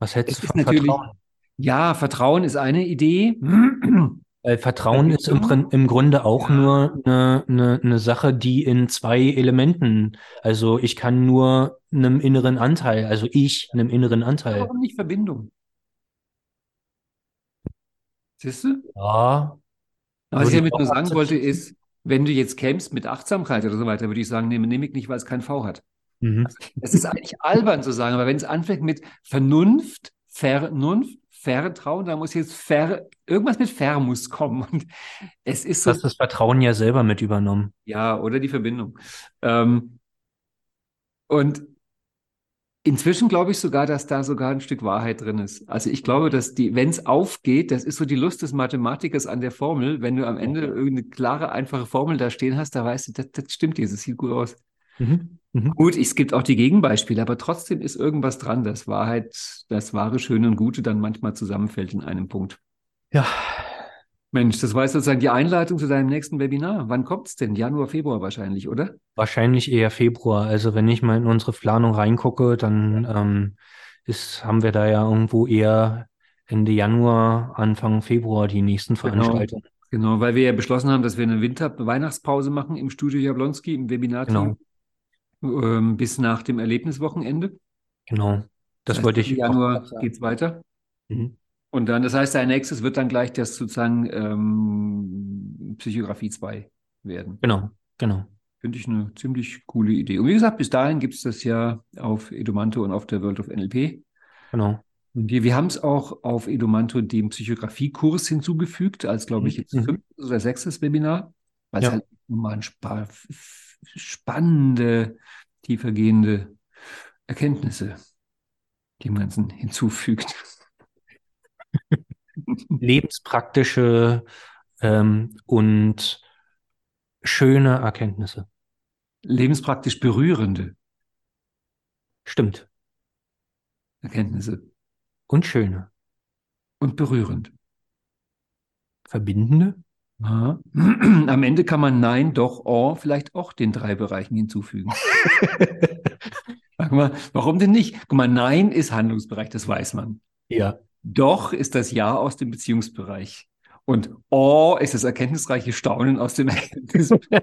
Was hältst du von Vertrauen?
Ja, Vertrauen ist eine Idee.
Weil Vertrauen ist im, im Grunde auch ja. nur eine, eine, eine Sache, die in zwei Elementen, also ich kann nur einem inneren Anteil, also ich einem inneren Anteil.
Warum nicht Verbindung? Siehst du?
Ja.
Was ich damit nur sagen wollte, ist, wenn du jetzt kämpfst mit Achtsamkeit oder so weiter, würde ich sagen, nehme, nehme ich nicht, weil es kein V hat. Mhm. Es ist eigentlich albern zu sagen, aber wenn es anfängt mit Vernunft, Vernunft, Vertrauen, da muss jetzt Ver, irgendwas mit Ver muss kommen. Und es ist so.
Du hast das Vertrauen ja selber mit übernommen.
Ja, oder die Verbindung. Ähm, und inzwischen glaube ich sogar, dass da sogar ein Stück Wahrheit drin ist. Also ich glaube, dass die, wenn es aufgeht, das ist so die Lust des Mathematikers an der Formel, wenn du am Ende irgendeine klare, einfache Formel da stehen hast, da weißt du, das, das stimmt jetzt, das sieht gut aus. Mhm. Mhm. Gut, es gibt auch die Gegenbeispiele, aber trotzdem ist irgendwas dran, dass Wahrheit, das wahre, Schöne und Gute dann manchmal zusammenfällt in einem Punkt.
Ja.
Mensch, das war sozusagen die Einleitung zu deinem nächsten Webinar. Wann kommt es denn? Januar, Februar wahrscheinlich, oder?
Wahrscheinlich eher Februar. Also wenn ich mal in unsere Planung reingucke, dann ähm, ist, haben wir da ja irgendwo eher Ende Januar, Anfang Februar die nächsten genau. Veranstaltungen.
Genau, genau weil wir ja beschlossen haben, dass wir eine Winter-Weihnachtspause machen im Studio Jablonski, im Webinar-Team. Genau ähm, bis nach dem Erlebniswochenende.
Genau. Das, das heißt, wollte ich.
Im Januar geht es weiter. Mhm. Und dann, das heißt, dein nächstes wird dann gleich das sozusagen ähm, Psychografie 2 werden.
Genau, genau.
Finde ich eine ziemlich coole Idee. Und wie gesagt, bis dahin gibt es das ja auf Edumanto und auf der World of NLP.
Genau.
Und wir, wir haben es auch auf Edumanto dem Psychografiekurs hinzugefügt, als glaube ich jetzt mhm. fünftes oder sechstes Webinar, weil ja. es halt mal ein spannende, tiefergehende Erkenntnisse dem Ganzen hinzufügt.
Lebenspraktische ähm, und schöne Erkenntnisse.
Lebenspraktisch berührende.
Stimmt.
Erkenntnisse.
Und schöne.
Und berührend.
Verbindende.
Am Ende kann man Nein, doch, Oh vielleicht auch den drei Bereichen hinzufügen. Sag mal, warum denn nicht? Guck mal, Nein ist Handlungsbereich, das weiß man.
Ja.
Doch ist das Ja aus dem Beziehungsbereich. Und Oh ist das erkenntnisreiche Staunen aus dem Erkenntnisbereich.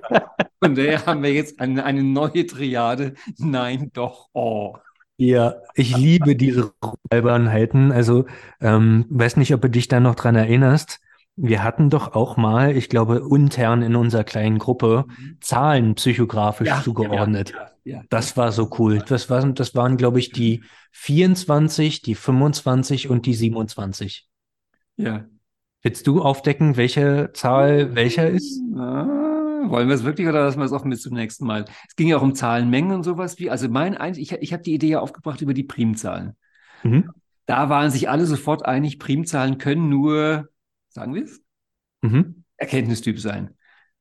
Von daher haben wir jetzt eine, eine neue Triade. Nein, doch, Oh.
Ja, ich liebe diese Albernheiten. Also, ähm, weiß nicht, ob du dich da noch dran erinnerst. Wir hatten doch auch mal, ich glaube, intern in unserer kleinen Gruppe mhm. Zahlen psychografisch ja, zugeordnet. Ja, ja, das war so cool. Das waren, das waren, glaube ich, die 24, die 25 und die 27.
Ja.
Willst du aufdecken, welche Zahl welcher ist?
Ah, wollen wir es wirklich oder lassen wir es offen bis zum nächsten Mal? Es ging ja auch um Zahlenmengen und sowas wie. Also mein ich, ich habe die Idee ja aufgebracht über die Primzahlen. Mhm. Da waren sich alle sofort einig, Primzahlen können nur sagen wir es, mhm. Erkenntnistyp sein.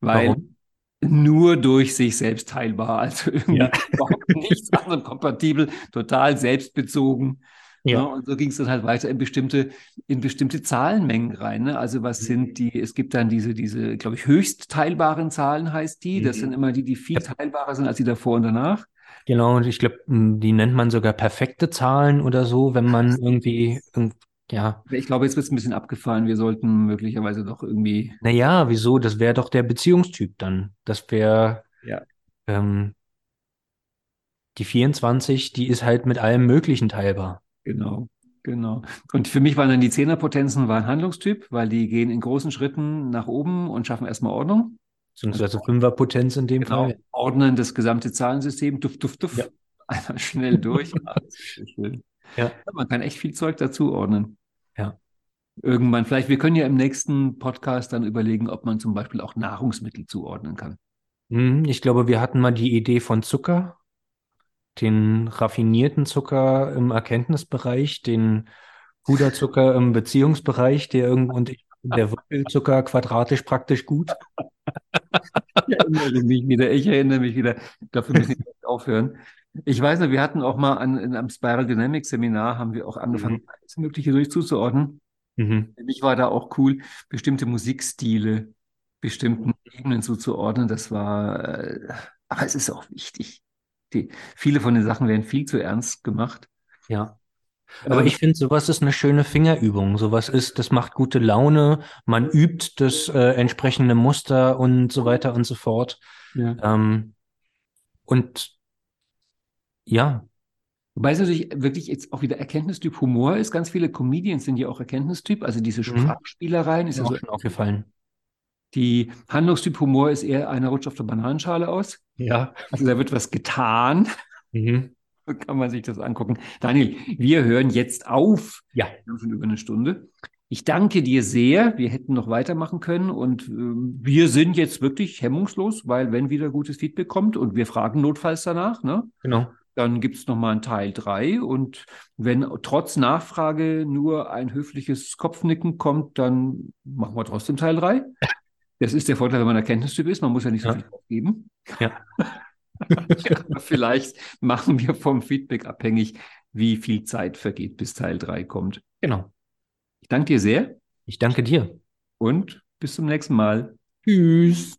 Weil Warum? nur durch sich selbst teilbar, also irgendwie ja. überhaupt nichts anderem kompatibel, total selbstbezogen. Ja. Ne? Und so ging es dann halt weiter in bestimmte, in bestimmte Zahlenmengen rein. Ne? Also was mhm. sind die, es gibt dann diese, diese, glaube ich, höchst teilbaren Zahlen heißt die. Das mhm. sind immer die, die viel ja. teilbarer sind als die davor und danach.
Genau, und ich glaube, die nennt man sogar perfekte Zahlen oder so, wenn man irgendwie ja.
Ich glaube, jetzt wird es ein bisschen abgefallen. Wir sollten möglicherweise doch irgendwie.
Naja, wieso? Das wäre doch der Beziehungstyp dann. Das wäre.
Ja.
Ähm, die 24, die ist halt mit allem Möglichen teilbar.
Genau, genau. Und für mich waren dann die Zehnerpotenzen war ein Handlungstyp, weil die gehen in großen Schritten nach oben und schaffen erstmal Ordnung.
Beziehungsweise Fünferpotenz in dem genau, Fall.
Ordnen das gesamte Zahlensystem, duft, duft, duft. Ja. Einmal schnell durch. schön. Ja. Man kann echt viel Zeug dazu ordnen.
Ja.
Irgendwann, vielleicht, wir können ja im nächsten Podcast dann überlegen, ob man zum Beispiel auch Nahrungsmittel zuordnen kann.
Mhm, ich glaube, wir hatten mal die Idee von Zucker, den raffinierten Zucker im Erkenntnisbereich, den Puderzucker im Beziehungsbereich, der irgendwo und ich der Wurzelzucker quadratisch praktisch gut.
Ich erinnere mich wieder, ich erinnere mich wieder. Dafür müssen wir aufhören. Ich weiß noch, wir hatten auch mal an, in einem Spiral Dynamics Seminar, haben wir auch angefangen, mhm. alles Mögliche durchzuzuordnen. Mhm. Für mich war da auch cool, bestimmte Musikstile, bestimmten Ebenen zuzuordnen. Das war, äh, aber es ist auch wichtig. Die, viele von den Sachen werden viel zu ernst gemacht.
Ja. Aber ähm, ich finde, sowas ist eine schöne Fingerübung. Sowas ist, das macht gute Laune. Man übt das äh, entsprechende Muster und so weiter und so fort. Ja. Ähm, und ja.
Wobei es natürlich wirklich jetzt auch wieder Erkenntnistyp Humor ist. Ganz viele Comedians sind ja auch Erkenntnistyp. Also diese mhm. Sprachspielereien ist ja so
schon aufgefallen.
Die Handlungstyp Humor ist eher einer rutscht auf der Bananenschale aus.
Ja.
Also da wird was getan. Mhm. So kann man sich das angucken. Daniel, wir hören jetzt auf.
Ja.
Wir haben schon über eine Stunde. Ich danke dir sehr. Wir hätten noch weitermachen können und äh, wir sind jetzt wirklich hemmungslos, weil wenn wieder gutes Feedback kommt und wir fragen notfalls danach, ne?
Genau.
Dann gibt es nochmal einen Teil 3 und wenn trotz Nachfrage nur ein höfliches Kopfnicken kommt, dann machen wir trotzdem Teil 3. Das ist der Vorteil, wenn man Erkenntnistyp ist. Man muss ja nicht so ja. viel aufgeben.
Ja.
ja. Vielleicht machen wir vom Feedback abhängig, wie viel Zeit vergeht, bis Teil 3 kommt.
Genau.
Ich danke dir sehr.
Ich danke dir.
Und bis zum nächsten Mal.
Tschüss.